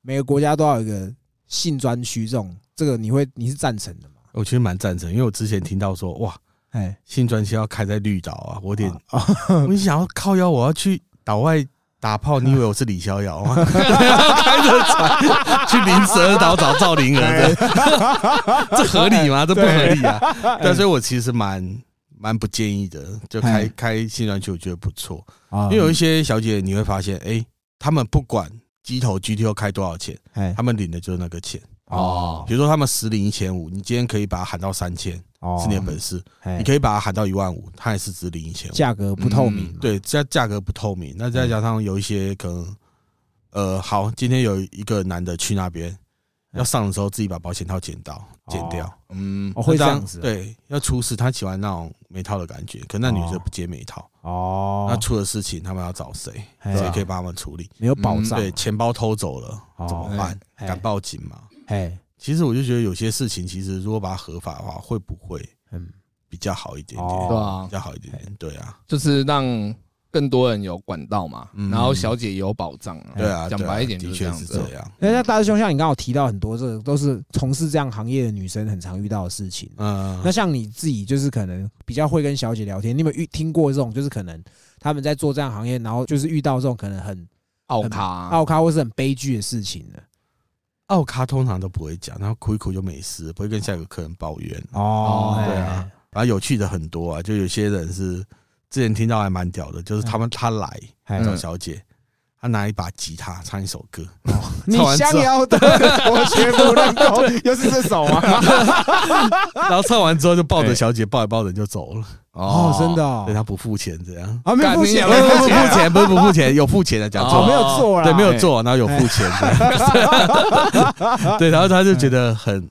A: 每个国家都要有一个性专区，这种这个你会你是赞成的吗？
D: 我其实蛮赞成，因为我之前听到说，哇，哎，性专区要开在绿岛啊，我有点，我想要靠腰，我要去岛外打炮，你以为我是李逍遥吗？开着船去灵蛇岛找赵灵儿的，这合理吗？这不合理啊！但所以，我其实蛮蛮不建议的，就开开新专区，我觉得不错，因为有一些小姐你会发现，哎，他们不管。机头 GTO 开多少钱？他们领的就是那个钱哦。比如说他们实领一千五，你今天可以把它喊到三千，是你的本事。你可以把它喊到一万五，它也是只领一千五。
A: 价格不透明，
D: 对，价价格不透明。那再加上有一些可能，呃，好，今天有一个男的去那边。要上的时候自己把保险套剪到剪掉，
A: 嗯，会这样子。
D: 对，要出事，他喜欢那种没套的感觉，可那女生不接没套哦。那出了事情，他们要找谁？谁可以帮他们处理？
A: 没有保障。
D: 对，钱包偷走了怎么办？敢报警吗？哎，其实我就觉得有些事情，其实如果把它合法的话，会不会嗯比较好一点点，
B: 对啊，
D: 比较好一点点，对啊，
B: 就是让更多人有管道嘛，然后小姐也有保障，
D: 对啊，
B: 讲白一点就是这样
D: 子。这样，
A: 那大师兄像你刚好提到很多，这个都是从事这样行业的女生很常遇到的事情。嗯，那像你自己就是可能比较会跟小姐聊天，你有没有遇听过这种，就是可能他们在做这样行业，然后就是遇到这种可能很
B: 奥卡、
A: 奥卡或是很悲剧的事情呢？
D: 奥卡通常都不会讲，然后哭一哭就没事，不会跟下一个客人抱怨。哦，对啊，然后有趣的很多啊，就有些人是之前听到还蛮屌的，就是他们他来找小姐。他拿一把吉他唱一首歌，
A: 你想要的 我全部能够，又是这首吗？
D: 然后唱完之后就抱着小姐抱一抱人就走了。
A: 哦，真的，
D: 对他不付钱这样
A: 啊？没有付钱，
D: 不不付钱，不是不付钱，有付钱的讲错，
A: 没有做啊，
D: 对，没有做，然后有付钱，对，然后他就觉得很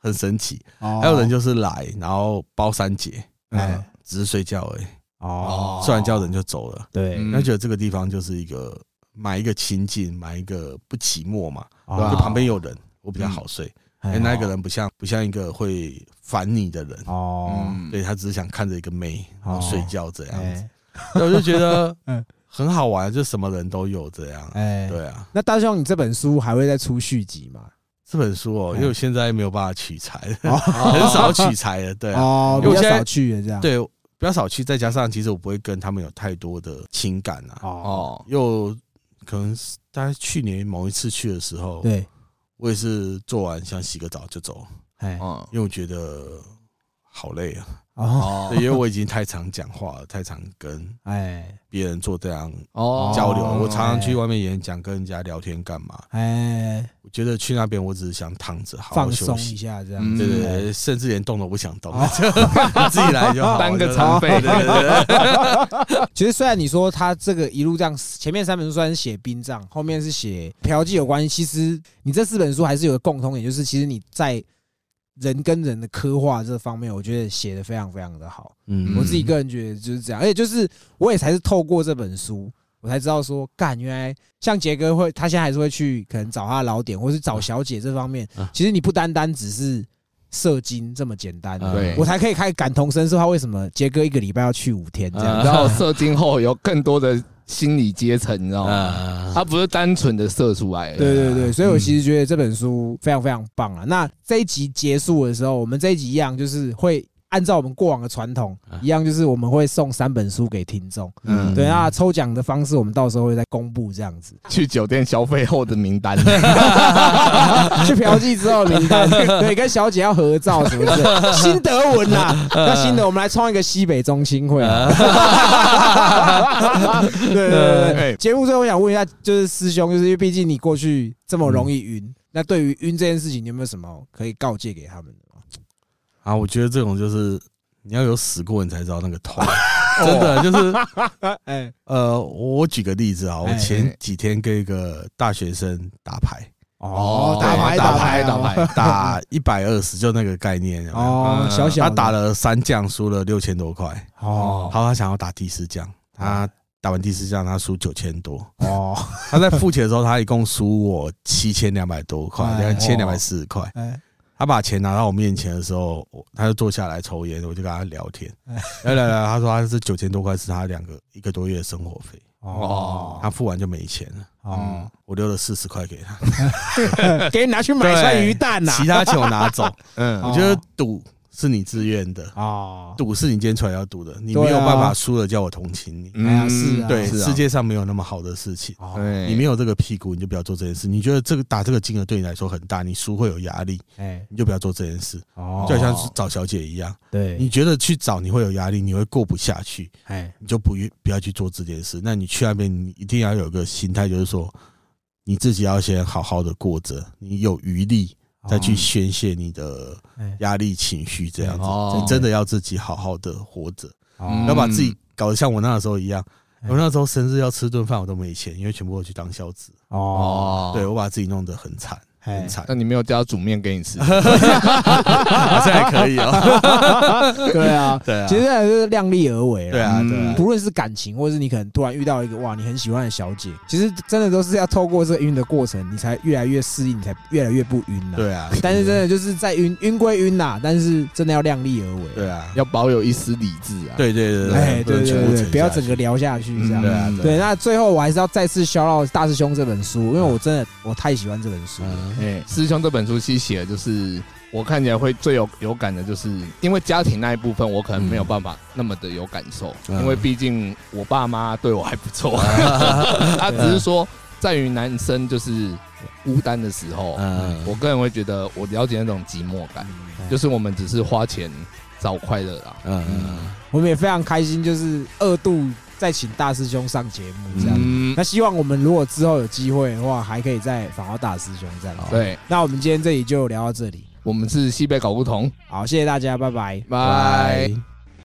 D: 很神奇。还有人就是来，然后包三节，哎，只是睡觉而已。哦，睡完觉人就走了。
A: 对，
D: 他觉得这个地方就是一个。买一个清静，买一个不寂寞嘛，就旁边有人，我比较好睡。哎，那个人不像不像一个会烦你的人哦，对他只是想看着一个妹然后睡觉这样子。我就觉得 嗯很好玩，就什么人都有这样。哎，对啊。
A: 那大兄，你这本书还会再出续集吗？
D: 这本书哦，因为我现在没有办法取材，很少取材了。对啊，
A: 比较少去这样。
D: 对，比较少去，再加上其实我不会跟他们有太多的情感啊。哦，又。可能是大概去年某一次去的时候，
A: 对。
D: 我也是做完想洗个澡就走，哎，因为我觉得好累啊。哦，因为我已经太常讲话了，太常跟哎别人做这样哦交流。我常常去外面演讲，跟人家聊天干嘛？哎，我觉得去那边我只是想躺着好好
A: 休息
D: 一
A: 下，这样
D: 对对对，甚至连动都不想动，自己来就好，
B: 当个残废。
A: 其实虽然你说他这个一路这样，前面三本书虽然是写殡葬，后面是写嫖妓有关系，其实你这四本书还是有个共通点，就是其实你在。人跟人的刻画这方面，我觉得写的非常非常的好。嗯，我自己个人觉得就是这样，而且就是我也才是透过这本书，我才知道说，干原来像杰哥会，他现在还是会去可能找他的老点，或是找小姐这方面，其实你不单单只是射精这么简单，
B: 对。
A: 我才可以开始感同身受，他为什么杰哥一个礼拜要去五天这样，
B: 然后 射精后有更多的。心理阶层，你知道吗？他不是单纯的射出来。
A: 对对对，所以我其实觉得这本书非常非常棒啊。那这一集结束的时候，我们这一集一样就是会。按照我们过往的传统一样，就是我们会送三本书给听众。嗯，对那抽奖的方式我们到时候会再公布，这样子。
B: 去酒店消费后的名单，
A: 去嫖妓之后名单，对，跟小姐要合照，是不是？新德文呐，那新的我们来创一个西北中心会。对对对对。节目最后我想问一下，就是师兄，就是因为毕竟你过去这么容易晕，那对于晕这件事情，你有没有什么可以告诫给他们的？
D: 啊，我觉得这种就是你要有死过，你才知道那个痛。真的就是，哎，呃，我举个例子啊，我前几天跟一个大学生打牌，
A: 哦，打牌
B: 打牌打牌
D: 打一百二十，就那个概念
A: 哦，小小
D: 他打了三将，输了六千多块哦，好，他想要打第四将，他打完第四将，他输九千多哦，他在付钱的时候，他一共输我七千两百多块，两千两百四十块。他把钱拿到我面前的时候，我他就坐下来抽烟，我就跟他聊天。来来来，他说他是九千多块是他两个一个多月的生活费哦，他付完就没钱了哦，我留了四十块给他，
A: 给你拿去买串鱼蛋呐，
D: 其他钱我拿走。嗯，我觉得赌。是你自愿的啊，赌是你今天出来要赌的，你没有办法输了叫我同情你。
A: 哎呀，是啊，
D: 对，世界上没有那么好的事情。你没有这个屁股，你就不要做这件事。你觉得这个打这个金额对你来说很大，你输会有压力，哎，你就不要做这件事。哦，就好像是找小姐一样，
A: 对，
D: 你觉得去找你会有压力，你会过不下去，哎，你就不不要去做这件事。那你去那边，你一定要有个心态，就是说你自己要先好好的过着，你有余力。再去宣泄你的压力情绪，这样子，你真的要自己好好的活着，要把自己搞得像我那时候一样。我那时候生日要吃顿饭，我都没钱，因为全部都去当孝子。哦，对我把自己弄得很惨。很惨。
B: 那你没有叫他煮面给你吃，好
D: 像还可以哦。
A: 对啊，对啊，其实就是量力而为
D: 对啊，对，
A: 不论是感情，或者是你可能突然遇到一个哇，你很喜欢的小姐，其实真的都是要透过这个晕的过程，你才越来越适应，你才越来越不晕了。
D: 对啊，
A: 但是真的就是在晕晕归晕呐，但是真的要量力而为。
D: 对啊，
B: 要保有一丝理智啊。
D: 对对对对，
A: 哎，对对对，不要整个聊下去这样。
D: 对啊，
A: 对。那最后我还是要再次销到大师兄这本书，因为我真的我太喜欢这本书。
B: 哎，师兄这本书其实写的就是。我看起来会最有有感的，就是因为家庭那一部分，我可能没有办法那么的有感受，因为毕竟我爸妈对我还不错。他只是说，在于男生就是孤单的时候，嗯我个人会觉得我了解那种寂寞感，就是我们只是花钱找快乐啊。嗯
A: 嗯，我们也非常开心，就是二度再请大师兄上节目这样。那希望我们如果之后有机会的话，还可以再访到大师兄这样。
B: 对，
A: 那我们今天这里就聊到这里。
B: 我们是西北搞不同，
A: 好，谢谢大家，拜拜，
B: 拜。